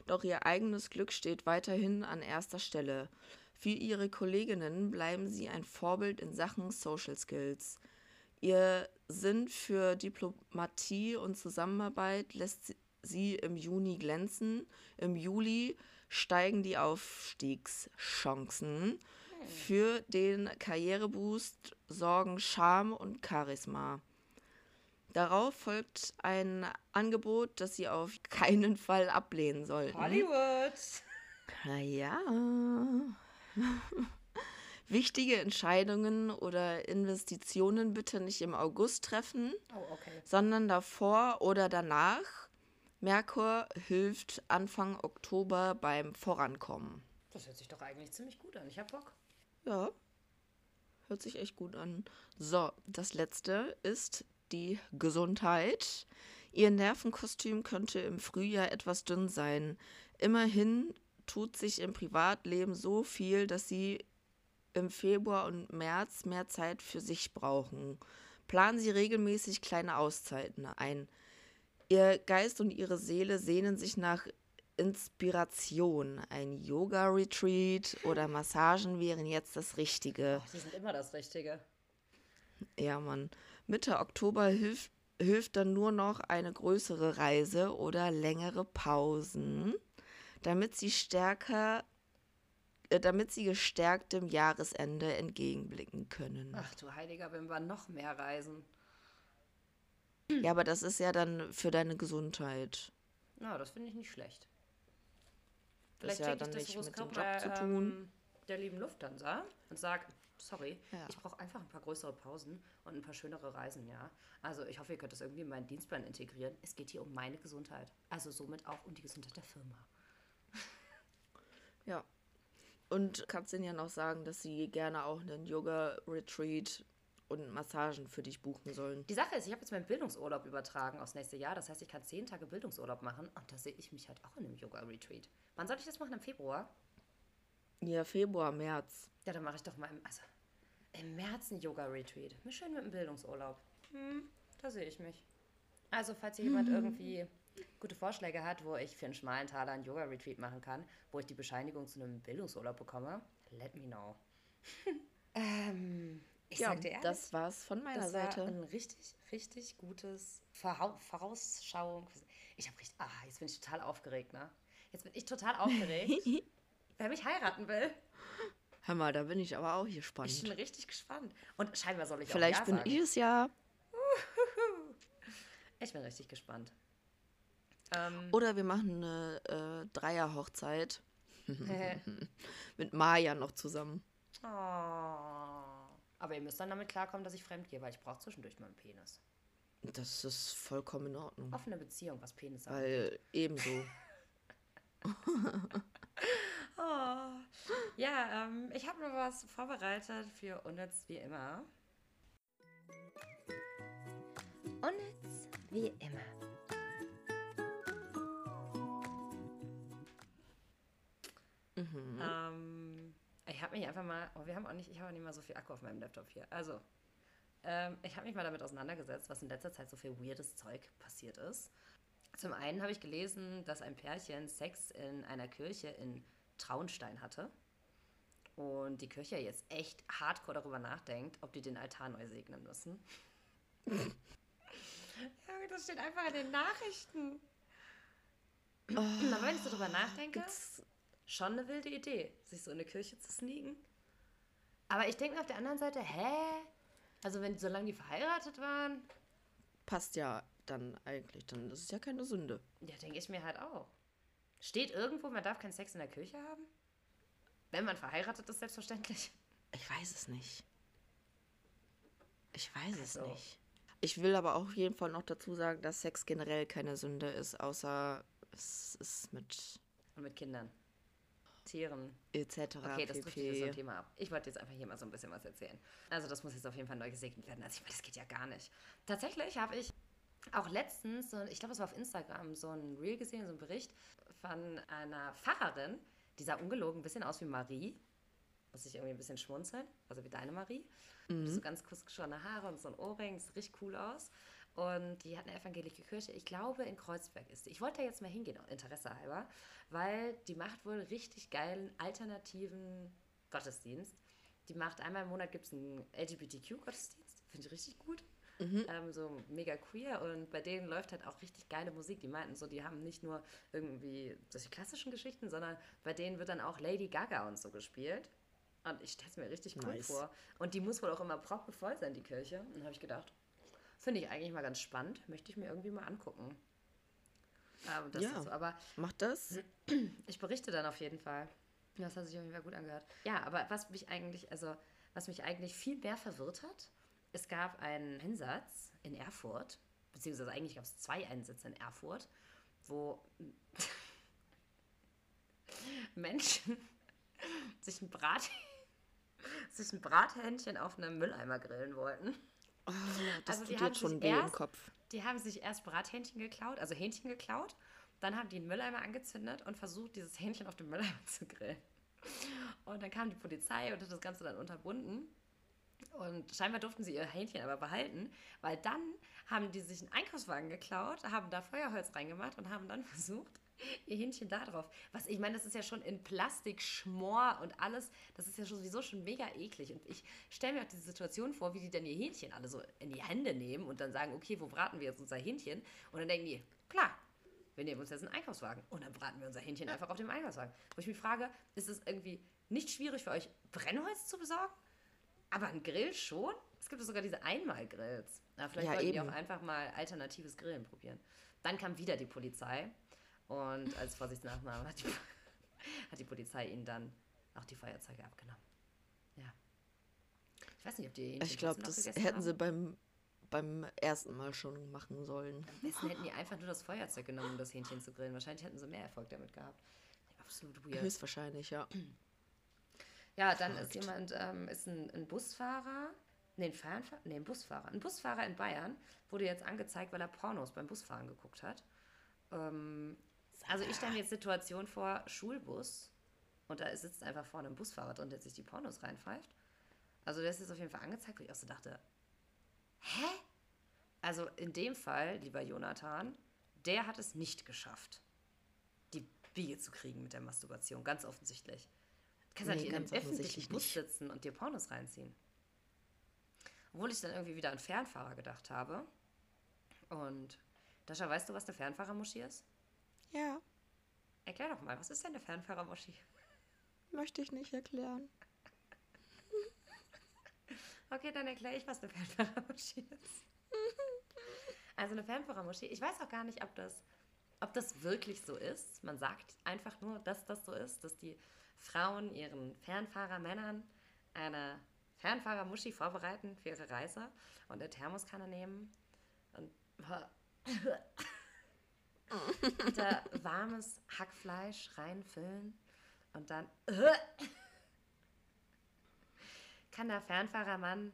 doch ihr eigenes Glück steht weiterhin an erster Stelle. Für ihre Kolleginnen bleiben sie ein Vorbild in Sachen Social Skills. Ihr Sinn für Diplomatie und Zusammenarbeit lässt sie- im Juni glänzen. Im Juli steigen die Aufstiegschancen. Für den Karriereboost sorgen Charme und Charisma. Darauf folgt ein Angebot, das sie auf keinen Fall ablehnen sollten. Hollywood. Naja. Wichtige Entscheidungen oder Investitionen bitte nicht im August treffen, Oh, okay. sondern davor oder danach. Merkur hilft Anfang Oktober beim Vorankommen. Das hört sich doch eigentlich ziemlich gut an. Ich hab Bock. Ja, hört sich echt gut an. So, das letzte ist die Gesundheit. Ihr Nervenkostüm könnte im Frühjahr etwas dünn sein. Immerhin tut sich im Privatleben so viel, dass sie im Februar und März mehr Zeit für sich brauchen. Planen Sie regelmäßig kleine Auszeiten ein. Ihr Geist und Ihre Seele sehnen sich nach Inspiration. Ein Yoga-Retreat oder Massagen wären jetzt das Richtige. Oh, die sind immer das Richtige. Ja, Mann. Mitte Oktober hilft, hilft dann nur noch eine größere Reise oder längere Pausen, damit sie stärker, äh, damit sie gestärkt dem Jahresende entgegenblicken können. Ach du heiliger Bimber, noch mehr Reisen. Ja, aber das ist ja dann für deine Gesundheit. Na, das finde ich nicht schlecht. Das Vielleicht ja schicke dann ich das nicht mit dem Job mal, zu tun. ähm, der lieben Lufthansa und sag, Sorry, Ja. ich brauche einfach ein paar größere Pausen und ein paar schönere Reisen, ja. Also ich hoffe, ihr könnt das irgendwie in meinen Dienstplan integrieren. Es geht hier um meine Gesundheit. Also somit auch um die Gesundheit der Firma. Ja. Und kannst denen ja noch sagen, dass sie gerne auch einen Yoga-Retreat und Massagen für dich buchen sollen. Die Sache ist, ich habe jetzt meinen Bildungsurlaub übertragen aufs nächste Jahr. Das heißt, ich kann zehn Tage Bildungsurlaub machen und da sehe ich mich halt auch in einem Yoga-Retreat. Wann soll ich das machen? Im Februar? Ja, Februar, März. Ja, dann mache ich doch mal im, also, im März ein Yoga-Retreat. Schön mit dem Bildungsurlaub. Hm, da sehe ich mich. Also, falls hier jemand irgendwie gute Vorschläge hat, wo ich für einen schmalen Taler ein Yoga-Retreat machen kann, wo ich die Bescheinigung zu einem Bildungsurlaub bekomme, let me know. ähm, ich ja, sag dir ehrlich, das war's von meiner das war Seite. ein richtig, richtig gutes Verhau Vorausschauung. Ich habe richtig, ah, jetzt bin ich total aufgeregt, ne? Jetzt bin ich total aufgeregt. Wer mich heiraten will, Hör mal, da bin ich aber auch hier ich bin richtig gespannt. Und scheinbar soll ich Vielleicht auch ja bin sagen. ich es ja. Ich bin richtig gespannt. Ähm, Oder wir machen eine äh, Dreier-Hochzeit mit Maya noch zusammen. oh. Aber ihr müsst dann damit klarkommen, dass ich fremd gehe, weil ich brauche zwischendurch meinen Penis. Das ist vollkommen in Ordnung. Offene Beziehung, was Penis angeht. Weil ebenso. Oh. Ja, ähm, ich habe noch was vorbereitet für unnütz wie immer. Unnütz wie immer. Mhm. Ähm, ich habe mich einfach mal, oh, wir haben auch nicht, ich habe auch nicht mal so viel Akku auf meinem Laptop hier. Also, ähm, ich habe mich mal damit auseinandergesetzt, was in letzter Zeit so viel weirdes Zeug passiert ist. Zum einen habe ich gelesen, dass ein Pärchen Sex in einer Kirche in Traunstein hatte. Und die Kirche jetzt echt hardcore darüber nachdenkt, ob die den Altar neu segnen müssen. ja, das steht einfach in den Nachrichten. Aber wenn ich so drüber nachdenke, Gibt's- schon eine wilde Idee, sich so in eine Kirche zu sneaken. Aber ich denke auf der anderen Seite, hä? Also wenn, solange die verheiratet waren, Passt ja dann eigentlich. Dann ist es ja keine Sünde. ja, denke ich mir halt auch. Steht irgendwo, man darf keinen Sex in der Kirche haben? Wenn man verheiratet ist, selbstverständlich. Ich weiß es nicht. Ich weiß es Also. nicht. Ich will aber auch auf jeden Fall noch dazu sagen, dass Sex generell keine Sünde ist, außer es ist mit Und mit Kindern. Tieren. etc. Okay, das trifft dieses so ein Thema ab. Ich wollte jetzt einfach hier mal so ein bisschen was erzählen. Also das muss jetzt auf jeden Fall neu gesegnet werden. Also ich meine, das geht ja gar nicht. Tatsächlich habe ich auch letztens, so, ich glaube, es war auf Instagram, so ein Reel gesehen, so ein Bericht von einer Pfarrerin, die sah ungelogen ein bisschen aus wie Marie. Muss ich irgendwie ein bisschen schmunzeln. Also wie deine Marie. So ganz kurz geschorene Haare und so ein Ohrring. Sieht richtig cool aus. Und die hat eine evangelische Kirche. Ich glaube, in Kreuzberg ist die. Ich wollte da jetzt mal hingehen, Interesse halber, weil die macht wohl richtig geilen, alternativen Gottesdienst. Die macht einmal im Monat gibt es einen LGBTQ-Gottesdienst. Finde ich richtig gut. Ähm, so mega queer und bei denen läuft halt auch richtig geile Musik. Die meinten so, die haben nicht nur irgendwie solche klassischen Geschichten, sondern bei denen wird dann auch Lady Gaga und so gespielt. Und ich stelle es mir richtig cool Nice. vor. Und die muss wohl auch immer proppenvoll sein, die Kirche. Und dann habe ich gedacht, finde ich eigentlich mal ganz spannend. Möchte ich mir irgendwie mal angucken. Ähm, das Ja. so. Aber Macht das? ich berichte dann auf jeden Fall. Das hat sich auf jeden Fall gut angehört. Ja, aber was mich eigentlich, also was mich eigentlich viel mehr verwirrt hat, es gab einen Einsatz in Erfurt, beziehungsweise eigentlich gab es zwei Einsätze in Erfurt, wo Menschen sich ein Brat sich ein Brathähnchen auf einem Mülleimer grillen wollten. Oh, das Also tut jetzt schon weh im erst- Kopf. Die haben sich erst Brathähnchen geklaut, also Hähnchen geklaut. Dann haben die einen Mülleimer angezündet und versucht, dieses Hähnchen auf dem Mülleimer zu grillen. Und dann kam die Polizei und hat das Ganze dann unterbunden. Und scheinbar durften sie ihr Hähnchen aber behalten, weil dann haben die sich einen Einkaufswagen geklaut, haben da Feuerholz reingemacht und haben dann versucht, ihr Hähnchen da drauf. Was ich meine, das ist ja schon in Plastik, Schmor und alles. Das ist ja schon sowieso schon mega eklig. Und ich stelle mir auch diese Situation vor, wie die dann ihr Hähnchen alle so in die Hände nehmen und dann sagen, okay, wo braten wir jetzt unser Hähnchen? Und dann denken die, klar, wir nehmen uns jetzt einen Einkaufswagen und dann braten wir unser Hähnchen einfach auf dem Einkaufswagen. Wo ich mich frage, ist es irgendwie nicht schwierig für euch, Brennholz zu besorgen? Aber ein Grill schon? Es gibt sogar diese Einmalgrills. Na, vielleicht Ja, wollten die eben. auch einfach mal alternatives Grillen probieren. Dann kam wieder die Polizei und als Vorsichtsmaßnahme hat die, hat die Polizei ihnen dann auch die Feuerzeuge abgenommen. Ja. Ich weiß nicht, ob die Hähnchen Ich glaube, das hätten haben. sie beim, beim ersten Mal schon machen sollen. Am besten hätten die einfach nur das Feuerzeug genommen, um das Hähnchen zu grillen. Wahrscheinlich hätten sie mehr Erfolg damit gehabt. Absolut weird. Höchstwahrscheinlich, ja. Ja, dann ist Verrückt. jemand, ähm, ist ein, ein Busfahrer, nee, ein nee, ein Busfahrer. Ein Busfahrer in Bayern wurde jetzt angezeigt, weil er Pornos beim Busfahren geguckt hat. Ähm, also ich stelle mir jetzt Situation vor, Schulbus, und da sitzt einfach vorne ein Busfahrer drin, der sich die Pornos reinpfeift. Also der ist jetzt auf jeden Fall angezeigt, wo ich auch so dachte, hä? Also in dem Fall, lieber Jonathan, der hat es nicht geschafft, die Biege zu kriegen mit der Masturbation, ganz offensichtlich. Du kannst halt Nee, nicht in einem ganz öffentlichen offensichtlich Bus sitzen und dir Pornos reinziehen. Obwohl ich dann irgendwie wieder an Fernfahrer gedacht habe. Und Dascha, weißt du, was eine Fernfahrermuschi ist? Ja, Erklär doch mal, was ist denn eine Fernfahrermuschi? möchte ich nicht erklären. Okay, dann erkläre ich, was eine Fernfahrermuschi ist. Also eine Fernfahrermuschi, ich weiß auch gar nicht, ob das, ob das wirklich so ist. Man sagt einfach nur, dass das so ist, dass die Frauen ihren Fernfahrermännern eine Fernfahrermuschi vorbereiten für ihre Reise und eine Thermoskanne nehmen und da warmes Hackfleisch reinfüllen und dann kann der Fernfahrermann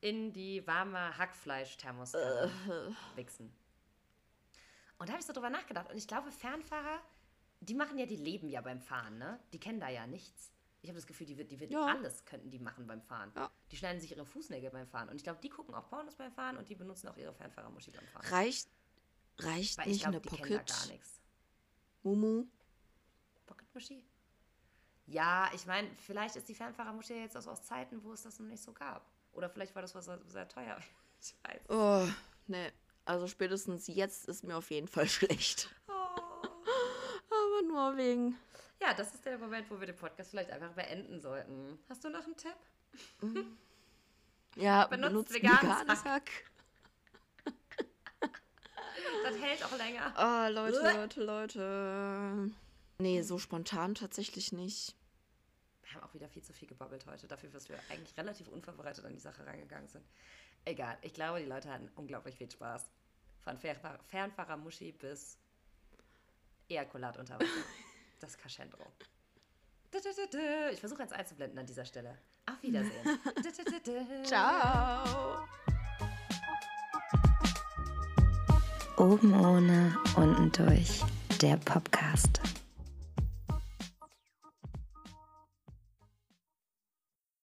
in die warme Hackfleisch-Thermoskanne wichsen. Und da habe ich so drüber nachgedacht. Und ich glaube, Fernfahrer, die machen ja, die leben ja beim Fahren, ne? Die kennen da ja nichts. Ich habe das Gefühl, die, wird- die, wird Ja. alles könnten die machen beim Fahren. Ja. Die schneiden sich ihre Fußnägel beim Fahren. Und ich glaube, die gucken auch Pornos beim Fahren und die benutzen auch ihre Fernfahrermuschi beim Fahren. Reicht, reicht Weil ich nicht glaube, eine Pocket? gar nichts. Mumu? Pocketmuschi? Ja, ich meine, vielleicht ist die Fernfahrermuschi jetzt aus, aus Zeiten, wo es das noch nicht so gab. Oder vielleicht war das was sehr, sehr teuer. Ich weiß. Oh, ne. Also spätestens jetzt ist mir auf jeden Fall schlecht. Oh. Aber nur wegen. Ja, das ist der Moment, wo wir den Podcast vielleicht einfach beenden sollten. Hast du noch einen Tipp? Ja, Benutzt benutzt veganes veganes Hack. Hack. Das hält auch länger. Ah, Leute, Leute, Leute. Nee, so spontan tatsächlich nicht. Wir haben auch wieder viel zu viel gebabbelt heute, dafür, dass wir eigentlich relativ unvorbereitet an die Sache reingegangen sind. Egal, ich glaube, die Leute hatten unglaublich viel Spaß. Von Fernfahr Fernfahrermuschi bis Ejakulat unter Wasser. Das Kaschendro. Ich versuche eins einzublenden an dieser Stelle. Auf Wiedersehen. Ciao. Oben ohne, unten durch. Der Podcast.